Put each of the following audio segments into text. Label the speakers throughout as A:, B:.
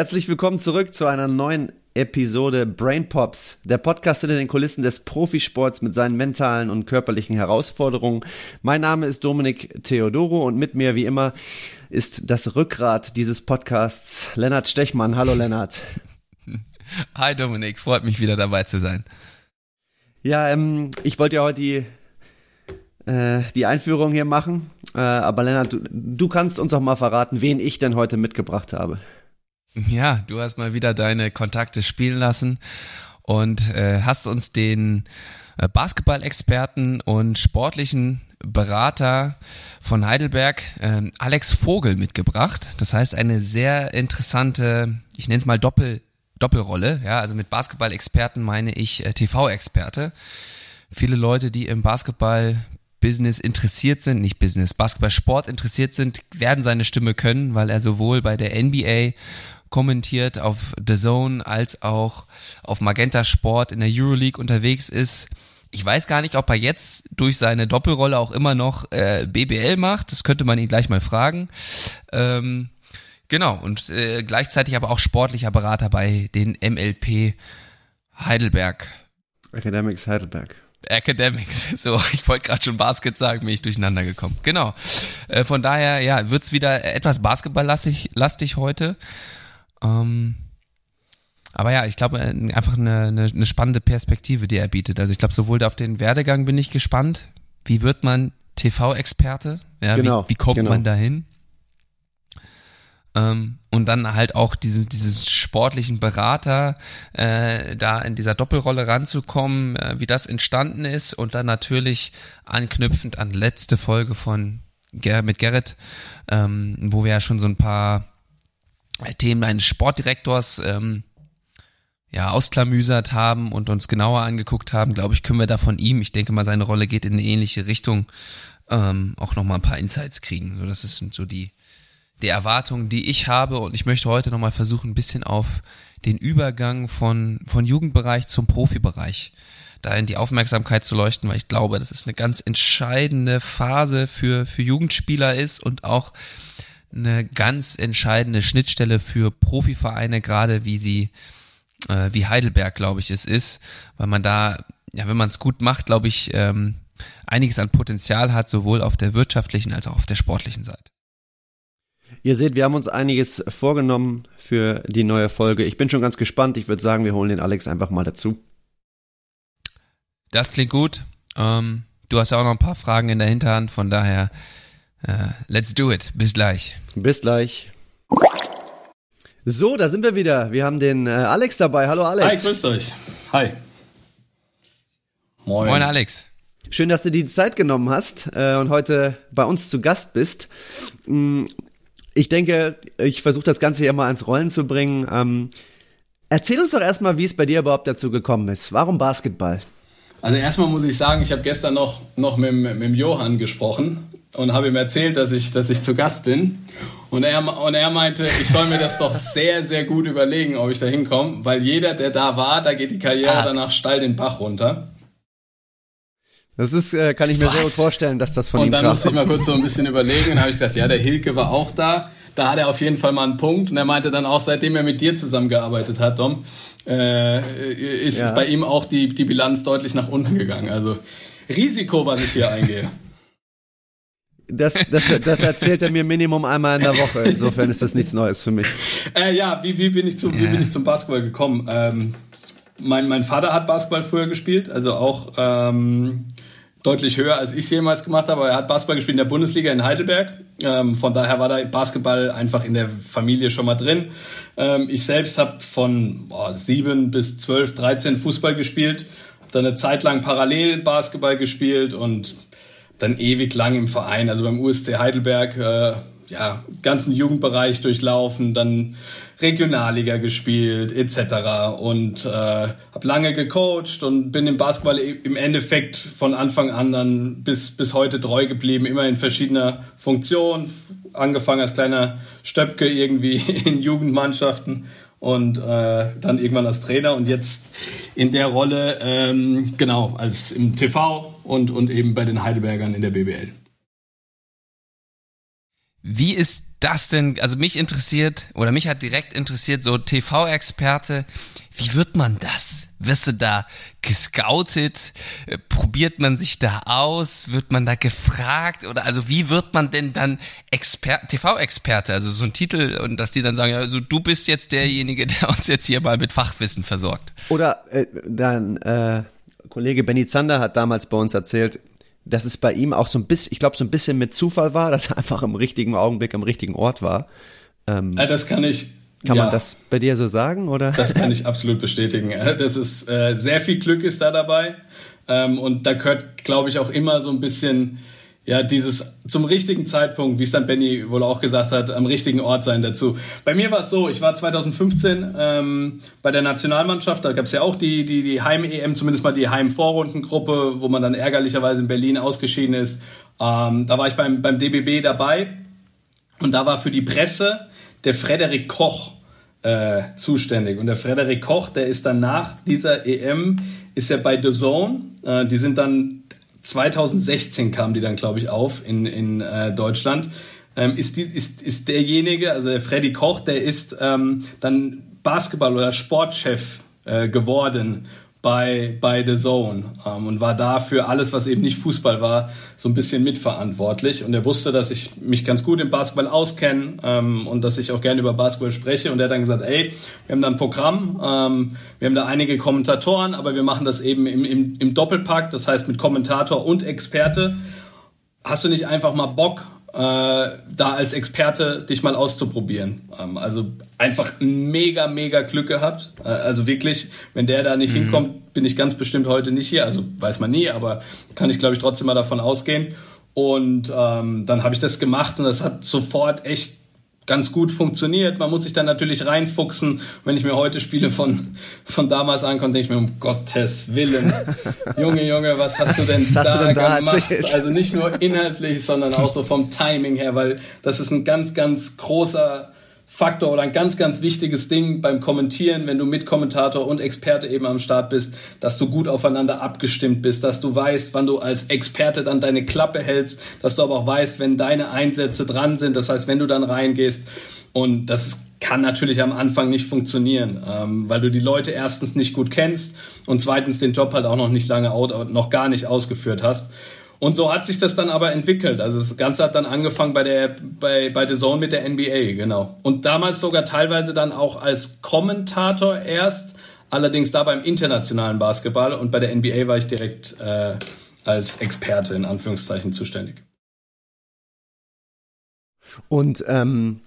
A: Herzlich willkommen zurück zu einer neuen Episode Brain Pops, der Podcast hinter den Kulissen des Profisports mit seinen mentalen und körperlichen Herausforderungen. Mein Name ist Dominik Theodoro und mit mir wie immer ist das Rückgrat dieses Podcasts Lennart Stechmann. Hallo Lennart.
B: Hi Dominik, freut mich wieder dabei zu sein.
A: Ja, ähm, ich wollte ja heute die, äh, die Einführung hier machen, äh, aber Lennart, du, du kannst uns auch mal verraten, wen ich denn heute mitgebracht habe.
B: Ja, du hast mal wieder deine Kontakte spielen lassen und äh, hast uns den äh, Basketball-Experten und sportlichen Berater von Heidelberg, äh, Alex Vogel, mitgebracht. Das heißt, eine sehr interessante, ich nenne es mal Doppel, Doppelrolle. Ja, also mit Basketball-Experten meine ich äh, TV-Experte. Viele Leute, die im Basketball Business interessiert sind, nicht Business, Basketball-Sport interessiert sind, werden seine Stimme können, weil er sowohl bei der NBA kommentiert auf The Zone als auch auf Magenta Sport in der Euroleague unterwegs ist. Ich weiß gar nicht, ob er jetzt durch seine Doppelrolle auch immer noch äh, BBL macht. Das könnte man ihn gleich mal fragen. Ähm, genau, und äh, gleichzeitig aber auch sportlicher Berater bei den MLP Heidelberg.
A: Academics Heidelberg.
B: Academics. So, ich wollte gerade schon Basket sagen, bin ich durcheinander gekommen. Genau. Äh, von daher, ja, wird's wieder etwas basketballlastig lastig heute. Ähm, aber ja, ich glaube, äh, einfach eine, eine, eine spannende Perspektive, die er bietet. Also ich glaube, sowohl auf den Werdegang bin ich gespannt. Wie wird man TV-Experte? Ja,
A: genau,
B: wie, wie kommt
A: genau.
B: man dahin? Ähm, und dann halt auch dieses, dieses sportlichen Berater, äh, da in dieser Doppelrolle ranzukommen, äh, wie das entstanden ist und dann natürlich anknüpfend an letzte Folge von Ger mit Gerrit, ähm, wo wir ja schon so ein paar Themen eines Sportdirektors ähm, ja, ausklamüsert haben und uns genauer angeguckt haben, glaube ich, können wir da von ihm, ich denke mal, seine Rolle geht in eine ähnliche Richtung, ähm, auch nochmal ein paar Insights kriegen. So, das sind so die, die Erwartungen, die ich habe und ich möchte heute nochmal versuchen, ein bisschen auf den Übergang von, von Jugendbereich zum Profibereich da in die Aufmerksamkeit zu leuchten, weil ich glaube, dass es eine ganz entscheidende Phase für, für Jugendspieler ist und auch eine ganz entscheidende Schnittstelle für Profivereine, gerade wie sie, äh, wie Heidelberg, glaube ich, es ist, weil man da, ja, wenn man es gut macht, glaube ich, ähm, einiges an Potenzial hat, sowohl auf der wirtschaftlichen als auch auf der sportlichen Seite.
A: Ihr seht, wir haben uns einiges vorgenommen für die neue Folge. Ich bin schon ganz gespannt. Ich würde sagen, wir holen den Alex einfach mal dazu.
B: Das klingt gut. Ähm, du hast ja auch noch ein paar Fragen in der Hinterhand, von daher äh, let's do it. Bis gleich.
A: Bis gleich. So, da sind wir wieder. Wir haben den äh, Alex dabei. Hallo Alex.
C: Hi, grüßt euch. Hi.
B: Moin. Moin Alex.
A: Schön, dass du die Zeit genommen hast äh, und heute bei uns zu Gast bist. Mm, Ich denke, ich versuche das Ganze hier mal ans Rollen zu bringen. Ähm, erzähl uns doch erstmal, wie es bei dir überhaupt dazu gekommen ist. Warum Basketball?
C: Also erstmal muss ich sagen, ich habe gestern noch, noch mit, mit dem Johann gesprochen und habe ihm erzählt, dass ich, dass ich zu Gast bin. Und er, und er meinte, ich soll mir das doch sehr, sehr gut überlegen, ob ich da hinkomme, weil jeder, der da war, da geht die Karriere
B: Ah.
C: danach steil den Bach runter.
A: Das ist, äh, kann ich mir
C: Was?
A: sehr gut vorstellen, dass das von
C: und
A: ihm
C: dann
A: kam.
C: musste ich mal kurz so ein bisschen überlegen und habe ich gedacht, ja, der Hilke war auch da. Da hat er auf jeden Fall mal einen Punkt. Und er meinte dann auch, seitdem er mit dir zusammengearbeitet hat, Dom, äh, ist
A: Ja.
C: es bei ihm auch die, die Bilanz deutlich nach unten gegangen. Also Risiko, was ich hier eingehe.
A: Das, das, das erzählt er mir Minimum einmal in der Woche. Insofern ist das nichts Neues für mich.
C: Äh, ja, wie, wie, bin ich zu, wie bin ich zum Basketball gekommen? Ähm, mein, mein Vater hat Basketball früher gespielt, also auch ähm, deutlich höher, als ich es jemals gemacht habe. Er hat Basketball gespielt in der Bundesliga in Heidelberg. Ähm, von daher war da Basketball einfach in der Familie schon mal drin. Ähm, ich selbst habe von boah, 7 bis 12, 13 Fußball gespielt. Hab dann eine Zeit lang parallel Basketball gespielt und dann ewig lang im Verein, also beim USC Heidelberg, äh, ja, ganzen Jugendbereich durchlaufen, dann Regionalliga gespielt etc. Und äh, habe lange gecoacht und bin im Basketball im Endeffekt von Anfang an dann bis, bis heute treu geblieben, immer in verschiedener Funktion, angefangen als kleiner Stöpke irgendwie in Jugendmannschaften und äh, dann irgendwann als Trainer und jetzt in der Rolle, ähm, genau, als im TV und, und eben bei den Heidelbergern in der BBL.
B: Wie ist das denn, also mich interessiert oder mich hat direkt interessiert, so TV-Experte, wie wird man das? Wirst du da gescoutet? Äh, probiert man sich da aus? Wird man da gefragt? Oder also wie wird man denn dann TV-Experte? Also so ein Titel und dass die dann sagen, also du bist jetzt derjenige, der uns jetzt hier mal mit Fachwissen versorgt.
A: Oder äh, dein äh, Kollege Benny Zander hat damals bei uns erzählt, dass es bei ihm auch so ein bisschen, ich glaube, so ein bisschen mit Zufall war, dass er einfach im richtigen Augenblick am richtigen Ort war.
C: Ähm, das kann ich.
A: Kann ja, man das bei dir so sagen, oder?
C: Das kann ich absolut bestätigen. Das ist äh, sehr viel Glück ist da dabei. Ähm, und da gehört, glaube ich, auch immer so ein bisschen ja, dieses zum richtigen Zeitpunkt, wie es dann Benny wohl auch gesagt hat, am richtigen Ort sein dazu. Bei mir war es so, ich war 2015 ähm, bei der Nationalmannschaft, da gab es ja auch die, die, die Heim-EM, zumindest mal die Heim-Vorrundengruppe, wo man dann ärgerlicherweise in Berlin ausgeschieden ist. Ähm, da war ich beim, beim DBB dabei und da war für die Presse der Frederik Koch äh, zuständig. Und der Frederik Koch, der ist dann nach dieser EM, ist er bei The Zone. Äh, die sind dann 2016 kam die dann, glaube ich, auf in, in äh, Deutschland. Ähm, ist, die, ist, ist derjenige, also der Freddy Koch, der ist ähm, dann Basketball- oder Sportchef äh, geworden bei, bei The Zone ähm, und war da für alles, was eben nicht Fußball war, so ein bisschen mitverantwortlich. Und er wusste, dass ich mich ganz gut im Basketball auskenne ähm, und dass ich auch gerne über Basketball spreche. Und er hat dann gesagt, ey, wir haben da ein Programm, ähm, wir haben da einige Kommentatoren, aber wir machen das eben im, im, im Doppelpack, das heißt mit Kommentator und Experte. Hast du nicht einfach mal Bock, da als Experte dich mal auszuprobieren. Ähm, also einfach mega, mega Glück gehabt. Äh, also wirklich, wenn der da nicht mhm. hinkommt, bin ich ganz bestimmt heute nicht hier. Also weiß man nie, aber kann ich glaube ich trotzdem mal davon ausgehen. Und ähm, dann habe ich das gemacht und das hat sofort echt ganz gut funktioniert. Man muss sich dann natürlich reinfuchsen. Wenn ich mir heute Spiele von, von damals ankomme, denke ich mir, um Gottes Willen, Junge, Junge, was hast du denn, da, du denn da, gemacht? Erzählt? Also nicht nur inhaltlich, sondern auch so vom Timing her, weil das ist ein ganz, ganz großer Faktor oder ein ganz, ganz wichtiges Ding beim Kommentieren, wenn du mit Kommentator und Experte eben am Start bist, dass du gut aufeinander abgestimmt bist, dass du weißt, wann du als Experte dann deine Klappe hältst, dass du aber auch weißt, wenn deine Einsätze dran sind, das heißt, wenn du dann reingehst und das ist kann natürlich am Anfang nicht funktionieren, ähm, weil du die Leute erstens nicht gut kennst und zweitens den Job halt auch noch nicht lange, noch gar nicht ausgeführt hast. Und so hat sich das dann aber entwickelt. Also das Ganze hat dann angefangen bei der bei bei The Zone mit der NBA, genau. Und damals sogar teilweise dann auch als Kommentator erst, allerdings da beim internationalen Basketball und bei der NBA war ich direkt äh, als Experte in Anführungszeichen zuständig.
A: Und ähm,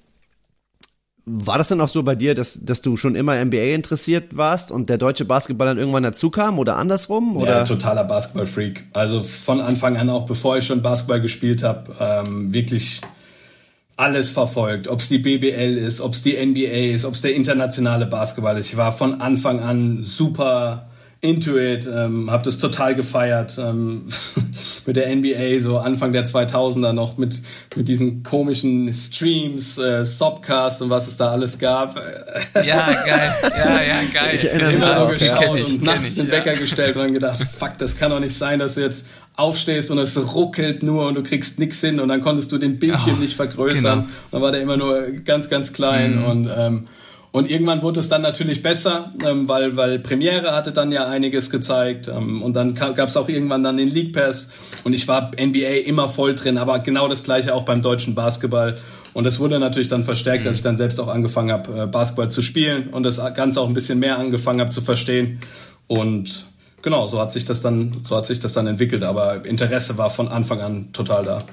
A: war das denn auch so bei dir, dass, dass du schon immer NBA interessiert warst und der deutsche Basketball dann irgendwann dazu kam oder andersrum? Oder?
C: Ja, totaler Basketball-Freak. Also von Anfang an, auch bevor ich schon Basketball gespielt habe, ähm, wirklich alles verfolgt. Ob es die BBL ist, ob es die NBA ist, ob es der internationale Basketball ist. Ich war von Anfang an super into it, ähm, habe das total gefeiert ähm, mit der NBA, so Anfang der 2000er noch mit, mit diesen komischen Streams, äh, Sobcast und was es da alles gab.
B: Ja, geil, ja, ja, geil.
C: Ich erinnere mich auch, geschaut ich, und nachts den Wecker ja. gestellt und gedacht, fuck, das kann doch nicht sein, dass du jetzt aufstehst und es ruckelt nur und du kriegst nix hin und dann konntest du den Bildschirm oh, nicht vergrößern. Genau. Dann war der immer nur ganz, ganz klein mhm. und ähm, und irgendwann wurde es dann natürlich besser, ähm, weil, weil Premiere hatte dann ja einiges gezeigt. Ähm, und dann gab es auch irgendwann dann den League Pass. Und ich war NBA immer voll drin, aber genau das gleiche auch beim deutschen Basketball. Und das wurde natürlich dann verstärkt, mhm. als ich dann selbst auch angefangen habe, äh, Basketball zu spielen und das Ganze auch ein bisschen mehr angefangen habe zu verstehen. Und genau, so hat sich das dann, so hat sich das dann entwickelt. Aber Interesse war von Anfang an total da.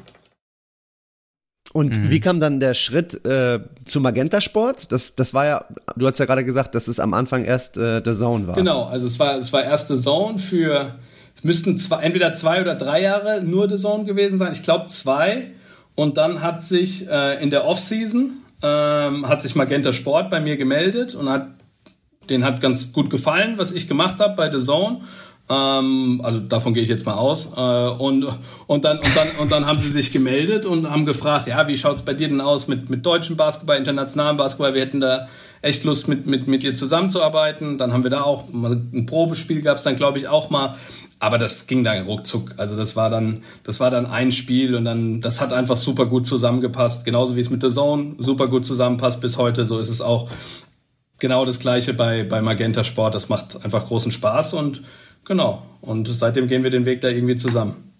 A: Und mhm. wie kam dann der Schritt äh, zu Magenta Sport? Das, das war ja, du hast ja gerade gesagt, dass es am Anfang erst äh, The Zone war.
C: Genau, also es war, es war erst The Zone für, es müssten zwei, entweder zwei oder drei Jahre nur The Zone gewesen sein. Ich glaube zwei. Und dann hat sich äh, in der Offseason ähm, hat sich Magenta Sport bei mir gemeldet und hat, den hat ganz gut gefallen, was ich gemacht habe bei The Zone. Ähm, also davon gehe ich jetzt mal aus. Äh, und, und, dann, und, dann, und dann haben sie sich gemeldet und haben gefragt, ja, wie schaut's bei dir denn aus mit, mit deutschem Basketball, internationalem Basketball? Wir hätten da echt Lust, mit, mit, mit dir zusammenzuarbeiten. Dann haben wir da auch ein Probespiel gab's dann, glaube ich, auch mal. Aber das ging dann ruckzuck. Also das war dann, das war dann ein Spiel und dann, das hat einfach super gut zusammengepasst. Genauso wie es mit der Zone super gut zusammenpasst bis heute. So ist es auch genau das Gleiche bei, bei Magenta Sport. Das macht einfach großen Spaß und genau. Und seitdem gehen wir den Weg da irgendwie zusammen.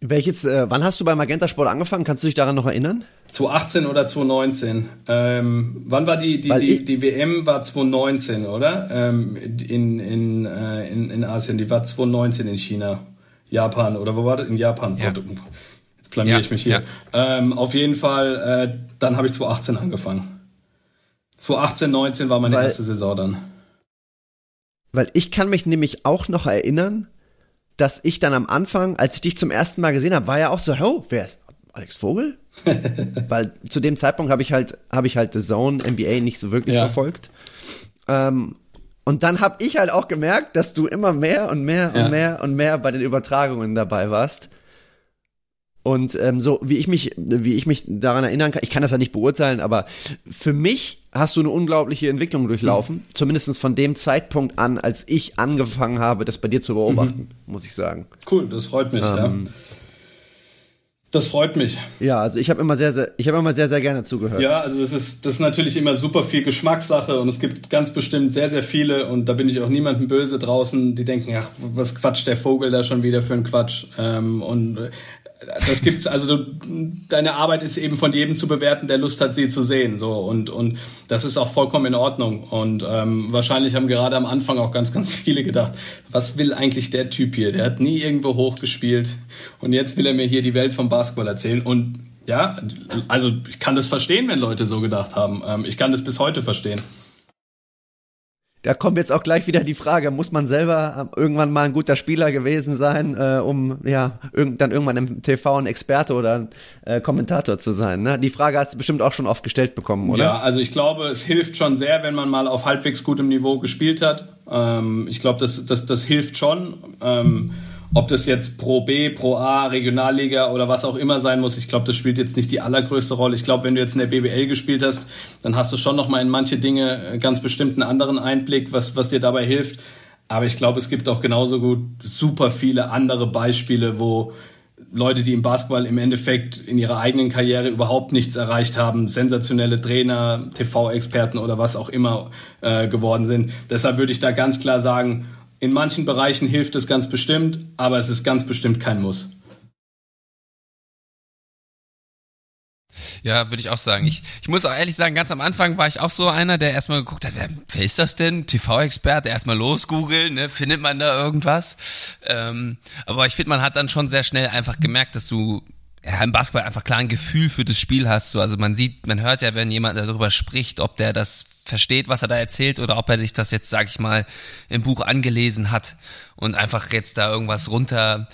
A: Welches, äh, wann hast du bei Magenta Sport angefangen? Kannst du dich daran noch erinnern?
C: 2018 oder 2019. Ähm, wann war die, die, die, die WM war 2019, oder? Ähm, in, in, äh, in, in Asien, die war 2019 in China. Japan, oder wo war das? In Japan. Ja. Jetzt blamier ja, ich mich hier. Ja. Ähm, auf jeden Fall, äh, dann habe ich 2018 angefangen. 2018, 19 war meine weil, erste Saison dann.
A: Weil ich kann mich nämlich auch noch erinnern, dass ich dann am Anfang, als ich dich zum ersten Mal gesehen habe, war ja auch so, oh, wer ist Alex Vogel? Weil zu dem Zeitpunkt habe ich halt, habe ich halt The Zone NBA nicht so wirklich ja. verfolgt. Ähm, und dann habe ich halt auch gemerkt, dass du immer mehr und mehr und ja. mehr und mehr bei den Übertragungen dabei warst. Und ähm, so wie ich mich, wie ich mich daran erinnern kann, ich kann das ja nicht beurteilen, aber für mich hast du eine unglaubliche Entwicklung durchlaufen, mhm. zumindest von dem Zeitpunkt an, als ich angefangen habe, das bei dir zu beobachten, mhm. muss ich sagen.
C: Cool, das freut mich, ähm, ja. Das freut mich.
A: Ja, also ich habe immer sehr, sehr, ich habe immer sehr, sehr gerne zugehört.
C: Ja, also das ist, das ist natürlich immer super viel Geschmackssache und es gibt ganz bestimmt sehr, sehr viele und da bin ich auch niemandem böse draußen, die denken, ach, was quatscht der Vogel da schon wieder für einen Quatsch? Ähm, und das gibt's also du, deine Arbeit ist eben von jedem zu bewerten, der Lust hat, sie zu sehen, so. Und und das ist auch vollkommen in Ordnung. Und ähm, wahrscheinlich haben gerade am Anfang auch ganz ganz viele gedacht, was will eigentlich der Typ hier? Der hat nie irgendwo hochgespielt. Und jetzt will er mir hier die Welt vom Basketball erzählen. Und ja, also ich kann das verstehen, wenn Leute so gedacht haben. Ähm, ich kann das bis heute verstehen
A: da kommt jetzt auch gleich wieder die Frage, muss man selber irgendwann mal ein guter Spieler gewesen sein, äh, um ja irg dann irgendwann im TV ein Experte oder ein äh, Kommentator zu sein? Ne? Die Frage hast du bestimmt auch schon oft gestellt bekommen, oder?
C: Ja, also ich glaube, es hilft schon sehr, wenn man mal auf halbwegs gutem Niveau gespielt hat. Ähm, ich glaube, das, das, das hilft schon. Ähm, ob das jetzt Pro B, Pro A, Regionalliga oder was auch immer sein muss, ich glaube, das spielt jetzt nicht die allergrößte Rolle. Ich glaube, wenn du jetzt in der BBL gespielt hast, dann hast du schon noch mal in manche Dinge ganz bestimmt einen anderen Einblick, was, was dir dabei hilft. Aber ich glaube, es gibt auch genauso gut super viele andere Beispiele, wo Leute, die im Basketball im Endeffekt in ihrer eigenen Karriere überhaupt nichts erreicht haben, sensationelle Trainer, TV-Experten oder was auch immer äh, geworden sind. Deshalb würde ich da ganz klar sagen, in manchen Bereichen hilft es ganz bestimmt, aber es ist ganz bestimmt kein Muss.
B: Ja, würde ich auch sagen. Ich, ich muss auch ehrlich sagen, ganz am Anfang war ich auch so einer, der erstmal geguckt hat, wer, wer ist das denn? TV-Experte, erstmal losgoogeln, ne? findet man da irgendwas? Ähm, aber ich finde, man hat dann schon sehr schnell einfach gemerkt, dass du ja, im Basketball einfach klar ein Gefühl für das Spiel hast. So, also man sieht, man hört ja, wenn jemand darüber spricht, ob der das versteht, was er da erzählt, oder ob er sich das jetzt, sag ich mal, im Buch angelesen hat und einfach jetzt da irgendwas runter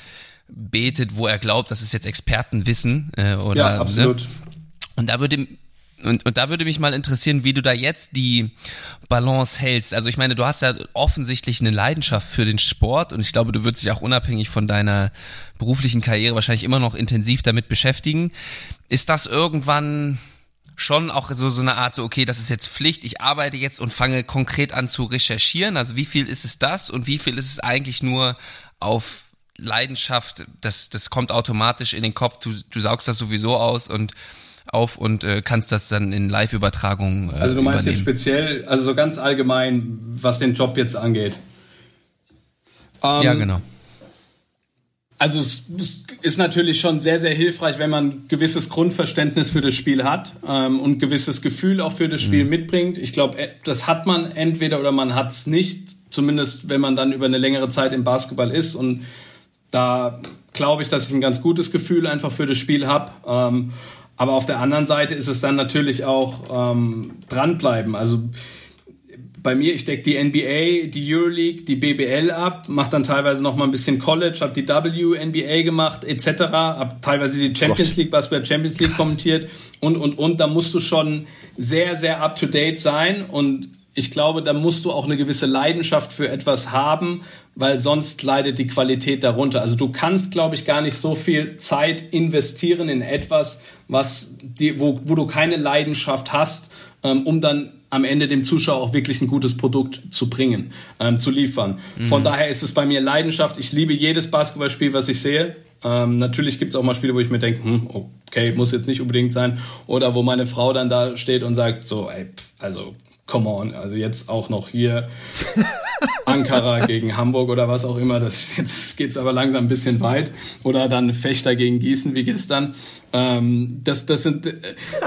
B: betet, wo er glaubt, das ist jetzt Expertenwissen äh, oder
C: ja, absolut.
B: Ne? Und da würde und, und da würde mich mal interessieren, wie du da jetzt die Balance hältst. Also ich meine, du hast ja offensichtlich eine Leidenschaft für den Sport und ich glaube, du würdest dich auch unabhängig von deiner beruflichen Karriere wahrscheinlich immer noch intensiv damit beschäftigen. Ist das irgendwann schon auch so, so eine Art so, okay, das ist jetzt Pflicht, ich arbeite jetzt und fange konkret an zu recherchieren? Also wie viel ist es das und wie viel ist es eigentlich nur auf Leidenschaft, das, das kommt automatisch in den Kopf, du, du saugst das sowieso aus und auf und äh, kannst das dann in Live-Übertragungen. Äh,
C: also du meinst übernehmen. jetzt speziell, also so ganz allgemein, was den Job jetzt angeht.
B: Ähm, ja, genau.
C: Also es ist natürlich schon sehr, sehr hilfreich, wenn man ein gewisses Grundverständnis für das Spiel hat ähm, und ein gewisses Gefühl auch für das Spiel mhm. mitbringt. Ich glaube, äh, das hat man entweder oder man hat es nicht, zumindest wenn man dann über eine längere Zeit im Basketball ist. Und da glaube ich, dass ich ein ganz gutes Gefühl einfach für das Spiel habe. Ähm, aber auf der anderen Seite ist es dann natürlich auch ähm, dranbleiben. Also bei mir, ich decke die NBA, die Euroleague, die BBL ab, mache dann teilweise noch mal ein bisschen College, habe die WNBA gemacht etc., habe teilweise die Champions Gott. League, Basketball Champions League Krass. kommentiert und und und. Da musst du schon sehr sehr up to date sein und ich glaube, da musst du auch eine gewisse Leidenschaft für etwas haben, weil sonst leidet die Qualität darunter. Also du kannst, glaube ich, gar nicht so viel Zeit investieren in etwas, was die, wo, wo du keine Leidenschaft hast, ähm, um dann am Ende dem Zuschauer auch wirklich ein gutes Produkt zu bringen, ähm, zu liefern. Mhm. Von daher ist es bei mir Leidenschaft. Ich liebe jedes Basketballspiel, was ich sehe. Ähm, natürlich gibt es auch mal Spiele, wo ich mir denke, hm, okay, muss jetzt nicht unbedingt sein. Oder wo meine Frau dann da steht und sagt, so, ey, also come on, also jetzt auch noch hier Ankara gegen Hamburg oder was auch immer, das jetzt geht's aber langsam ein bisschen weit oder dann Fechter gegen Gießen wie gestern. Ähm, das, das, sind,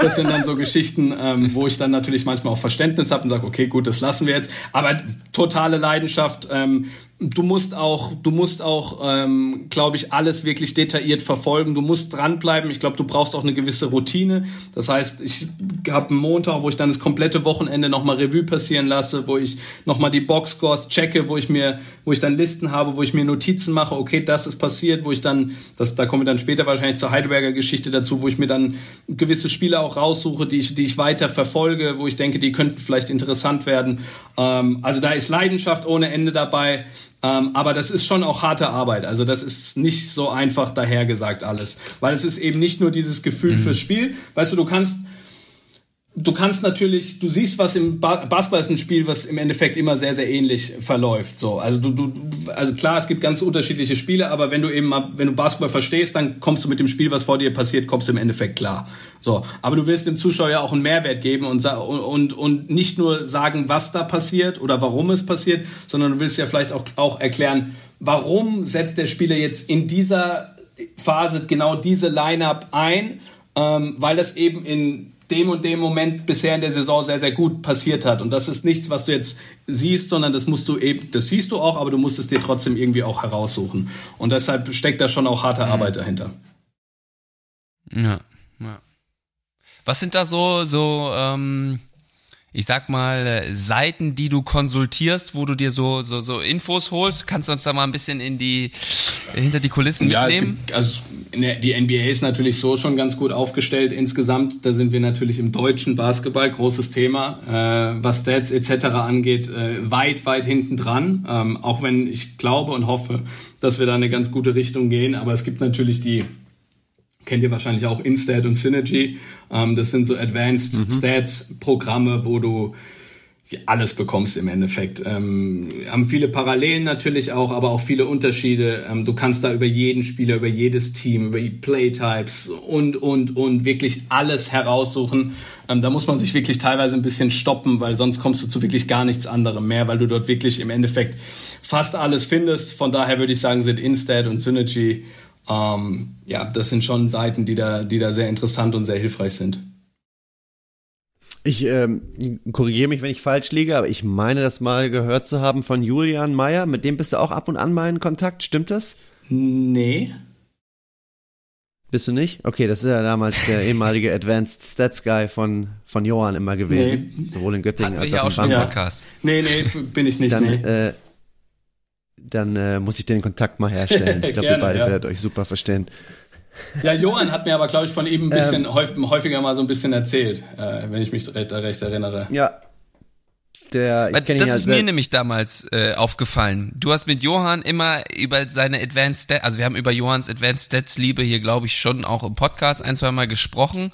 C: das sind dann so Geschichten, ähm, wo ich dann natürlich manchmal auch Verständnis habe und sage, okay, gut, das lassen wir jetzt. Aber totale Leidenschaft, ähm, du musst auch, du musst auch, ähm, glaube ich, alles wirklich detailliert verfolgen. Du musst dranbleiben. Ich glaube, du brauchst auch eine gewisse Routine. Das heißt, ich habe einen Montag, wo ich dann das komplette Wochenende nochmal Revue passieren lasse, wo ich nochmal die Boxscores checke, wo ich mir, wo ich dann Listen habe, wo ich mir Notizen mache, okay, das ist passiert, wo ich dann, das, da kommen wir dann später wahrscheinlich zur Heidelberger Geschichte dazu, wo ich mir dann gewisse Spiele auch raussuche, die ich, die ich weiter verfolge, wo ich denke, die könnten vielleicht interessant werden. Ähm, also da ist Leidenschaft ohne Ende dabei. Ähm, aber das ist schon auch harte Arbeit. Also das ist nicht so einfach dahergesagt alles. Weil es ist eben nicht nur dieses Gefühl mhm. fürs Spiel. Weißt du, du kannst, du kannst natürlich, du siehst, was im ba Basketball ist ein Spiel, was im Endeffekt immer sehr, sehr ähnlich verläuft. So, also du, du, also klar, es gibt ganz unterschiedliche Spiele, aber wenn du eben mal, wenn du Basketball verstehst, dann kommst du mit dem Spiel, was vor dir passiert, kommst du im Endeffekt klar. So, aber du willst dem Zuschauer ja auch einen Mehrwert geben und, und, und nicht nur sagen, was da passiert oder warum es passiert, sondern du willst ja vielleicht auch, auch erklären, warum setzt der Spieler jetzt in dieser Phase genau diese Line-up ein, ähm, weil das eben in dem und dem Moment bisher in der Saison sehr, sehr gut passiert hat. Und das ist nichts, was du jetzt siehst, sondern das musst du eben, das siehst du auch, aber du musst es dir trotzdem irgendwie auch heraussuchen. Und deshalb steckt da schon auch harte mhm. Arbeit dahinter.
B: Ja, ja. Was sind da so, so, ähm, ich sag mal, Seiten, die du konsultierst, wo du dir so, so, so Infos holst? Kannst du uns da mal ein bisschen in die, hinter die Kulissen ja, mitnehmen?
C: Gibt, also die NBA ist natürlich so schon ganz gut aufgestellt insgesamt. Da sind wir natürlich im deutschen Basketball, großes Thema, äh, was Stats etc. angeht, äh, weit, weit hinten dran. Ähm, auch wenn ich glaube und hoffe, dass wir da eine ganz gute Richtung gehen. Aber es gibt natürlich die kennt ihr wahrscheinlich auch Instat und Synergy. Ähm, das sind so Advanced mhm. Stats Programme, wo du alles bekommst im Endeffekt. Ähm, haben viele Parallelen natürlich auch, aber auch viele Unterschiede. Ähm, du kannst da über jeden Spieler, über jedes Team, über die Playtypes und, und, und wirklich alles heraussuchen. Ähm, da muss man sich wirklich teilweise ein bisschen stoppen, weil sonst kommst du zu wirklich gar nichts anderem mehr, weil du dort wirklich im Endeffekt fast alles findest. Von daher würde ich sagen, sind Instat und Synergy ähm, ja, das sind schon Seiten, die da, die da sehr interessant und sehr hilfreich sind.
A: Ich ähm, korrigiere mich, wenn ich falsch liege, aber ich meine das mal gehört zu haben von Julian Meyer. Mit dem bist du auch ab und an mal in Kontakt, stimmt das?
C: Nee.
A: Bist du nicht? Okay, das ist ja damals der ehemalige Advanced Stats Guy von, von Johann immer gewesen. Nee. Sowohl in Göttingen Hatten als auch, auch im schon
C: Podcast. Nee, nee, bin ich nicht.
A: Dann,
C: nee.
A: äh, dann äh, muss ich den Kontakt mal herstellen. Ich glaube, ihr beide ja. werdet euch super verstehen.
C: Ja, Johann hat mir aber, glaube ich, von ihm ein bisschen ähm, häufiger mal so ein bisschen erzählt, äh, wenn ich mich recht, recht erinnere.
A: Ja, der,
B: ich das ja ist mir nämlich damals äh, aufgefallen. Du hast mit Johann immer über seine Advanced Stats, also wir haben über Johanns Advanced Stats Liebe hier, glaube ich, schon auch im Podcast ein, zwei Mal gesprochen.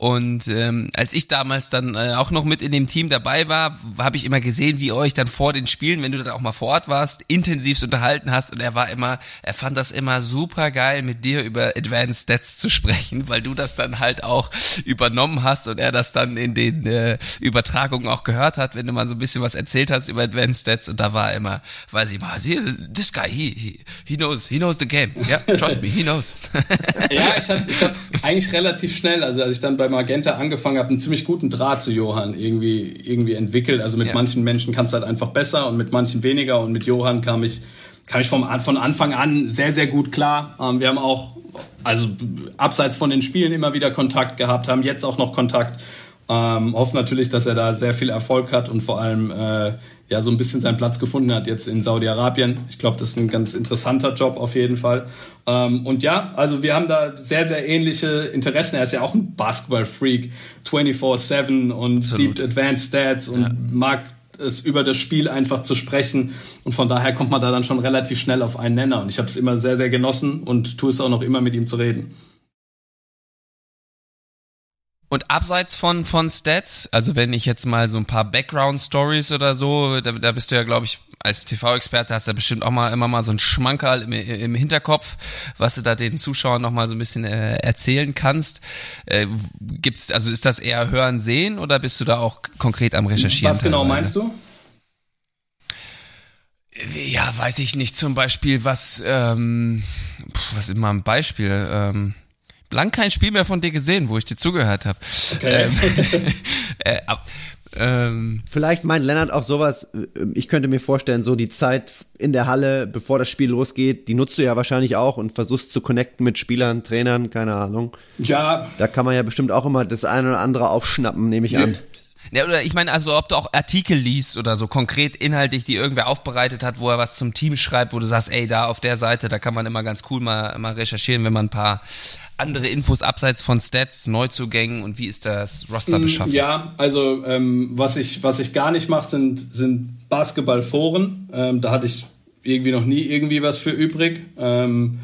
B: Und ähm, als ich damals dann äh, auch noch mit in dem Team dabei war, habe ich immer gesehen, wie ihr euch dann vor den Spielen, wenn du dann auch mal vor Ort warst, intensivst unterhalten hast. Und er war immer, er fand das immer super geil, mit dir über Advanced Stats zu sprechen, weil du das dann halt auch übernommen hast und er das dann in den äh, Übertragungen auch gehört hat, wenn du mal so ein bisschen was erzählt hast über Advanced Stats. Und da war er immer, weiß ich mal, this guy, he, he, he knows, he knows the game. Ja, yeah, trust me, he knows.
C: ja, ich habe ich hab eigentlich relativ schnell, also als ich dann bei Magenta angefangen habe, einen ziemlich guten Draht zu Johann irgendwie, irgendwie entwickelt. Also mit ja. manchen Menschen kannst du halt einfach besser und mit manchen weniger. Und mit Johann kam ich, kam ich vom, von Anfang an sehr, sehr gut klar. Ähm, wir haben auch, also abseits von den Spielen immer wieder Kontakt gehabt, haben jetzt auch noch Kontakt. Ähm, hoffe natürlich, dass er da sehr viel Erfolg hat und vor allem äh, ja so ein bisschen seinen Platz gefunden hat jetzt in Saudi-Arabien. Ich glaube, das ist ein ganz interessanter Job auf jeden Fall. Ähm, und ja, also wir haben da sehr, sehr ähnliche Interessen. Er ist ja auch ein Basketball-Freak, 24-7 und Absolut. liebt Advanced Stats und ja. mag es über das Spiel einfach zu sprechen. Und von daher kommt man da dann schon relativ schnell auf einen Nenner. Und ich habe es immer sehr, sehr genossen und tue es auch noch immer mit ihm zu reden.
B: Und abseits von, von Stats, also wenn ich jetzt mal so ein paar Background-Stories oder so, da, da bist du ja, glaube ich, als TV-Experte hast du ja bestimmt auch mal immer mal so ein Schmankerl im, im Hinterkopf, was du da den Zuschauern noch mal so ein bisschen äh, erzählen kannst. Äh, gibt's, also ist das eher Hören, Sehen oder bist du da auch konkret am Recherchieren?
C: Was genau meinst du?
B: Ja, weiß ich nicht. Zum Beispiel, was, ähm, was mal ein Beispiel? Ähm, lang kein Spiel mehr von dir gesehen, wo ich dir zugehört habe. Okay. Ähm,
A: äh, ähm, Vielleicht meint Lennart auch sowas, äh, ich könnte mir vorstellen, so die Zeit in der Halle, bevor das Spiel losgeht, die nutzt du ja wahrscheinlich auch und versuchst zu connecten mit Spielern, Trainern, keine Ahnung.
C: Ja.
A: Da kann man ja bestimmt auch immer das eine oder andere aufschnappen, nehme ich ja. an.
B: Ja, oder ich meine, also ob du auch Artikel liest oder so konkret inhaltlich, die irgendwer aufbereitet hat, wo er was zum Team schreibt, wo du sagst, ey, da auf der Seite, da kann man immer ganz cool mal, mal recherchieren, wenn man ein paar andere Infos abseits von Stats, Neuzugängen und wie ist das Roster mm, beschaffen?
C: Ja, also ähm, was ich was ich gar nicht mache, sind sind Basketballforen. Ähm, da hatte ich irgendwie noch nie irgendwie was für übrig. Ähm,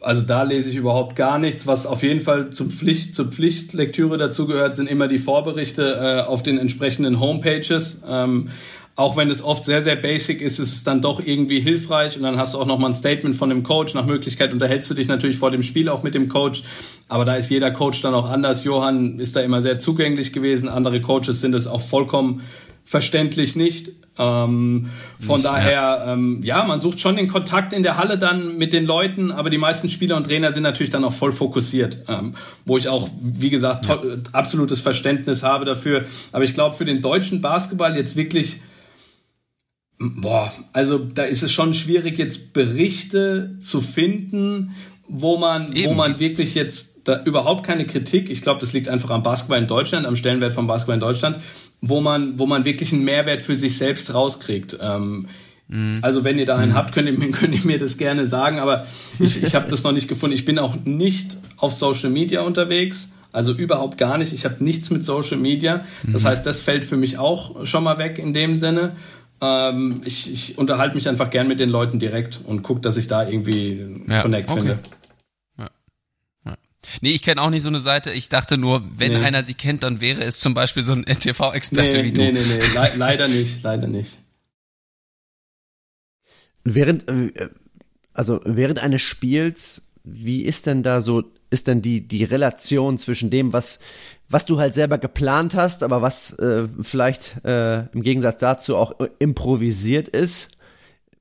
C: also da lese ich überhaupt gar nichts. Was auf jeden Fall zum Pflicht, zur Pflichtlektüre dazugehört, sind immer die Vorberichte äh, auf den entsprechenden Homepages. Ähm, auch wenn es oft sehr, sehr basic ist, ist es dann doch irgendwie hilfreich und dann hast du auch nochmal ein Statement von dem Coach. Nach Möglichkeit unterhältst du dich natürlich vor dem Spiel auch mit dem Coach, aber da ist jeder Coach dann auch anders. Johann ist da immer sehr zugänglich gewesen, andere Coaches sind es auch vollkommen verständlich nicht. Ähm, von nicht, daher, ja. Ähm, ja, man sucht schon den Kontakt in der Halle dann mit den Leuten, aber die meisten Spieler und Trainer sind natürlich dann auch voll fokussiert, ähm, wo ich auch, wie gesagt, ja. absolutes Verständnis habe dafür. Aber ich glaube, für den deutschen Basketball jetzt wirklich Boah, also da ist es schon schwierig, jetzt Berichte zu finden, wo man, Eben. wo man wirklich jetzt da überhaupt keine Kritik, ich glaube, das liegt einfach am Basketball in Deutschland, am Stellenwert vom Basketball in Deutschland, wo man, wo man wirklich einen Mehrwert für sich selbst rauskriegt. Ähm, mhm. Also wenn ihr da einen mhm. habt, könnt ihr, könnt ihr mir das gerne sagen, aber ich, ich habe das noch nicht gefunden. Ich bin auch nicht auf Social Media unterwegs. Also überhaupt gar nicht. Ich habe nichts mit Social Media. Das mhm. heißt, das fällt für mich auch schon mal weg in dem Sinne. Ähm, ich, ich unterhalte mich einfach gern mit den Leuten direkt und gucke, dass ich da irgendwie einen ja, Connect okay. finde.
B: Nee, ich kenne auch nicht so eine Seite. Ich dachte nur, wenn nee. einer sie kennt, dann wäre es zum Beispiel so ein TV-Experte
C: nee,
B: wie du.
C: Nee, nee, nee, Le leider nicht, leider nicht.
A: Während, äh, also während eines Spiels, wie ist denn da so, ist denn die, die Relation zwischen dem, was, was du halt selber geplant hast, aber was äh, vielleicht äh, im Gegensatz dazu auch improvisiert ist.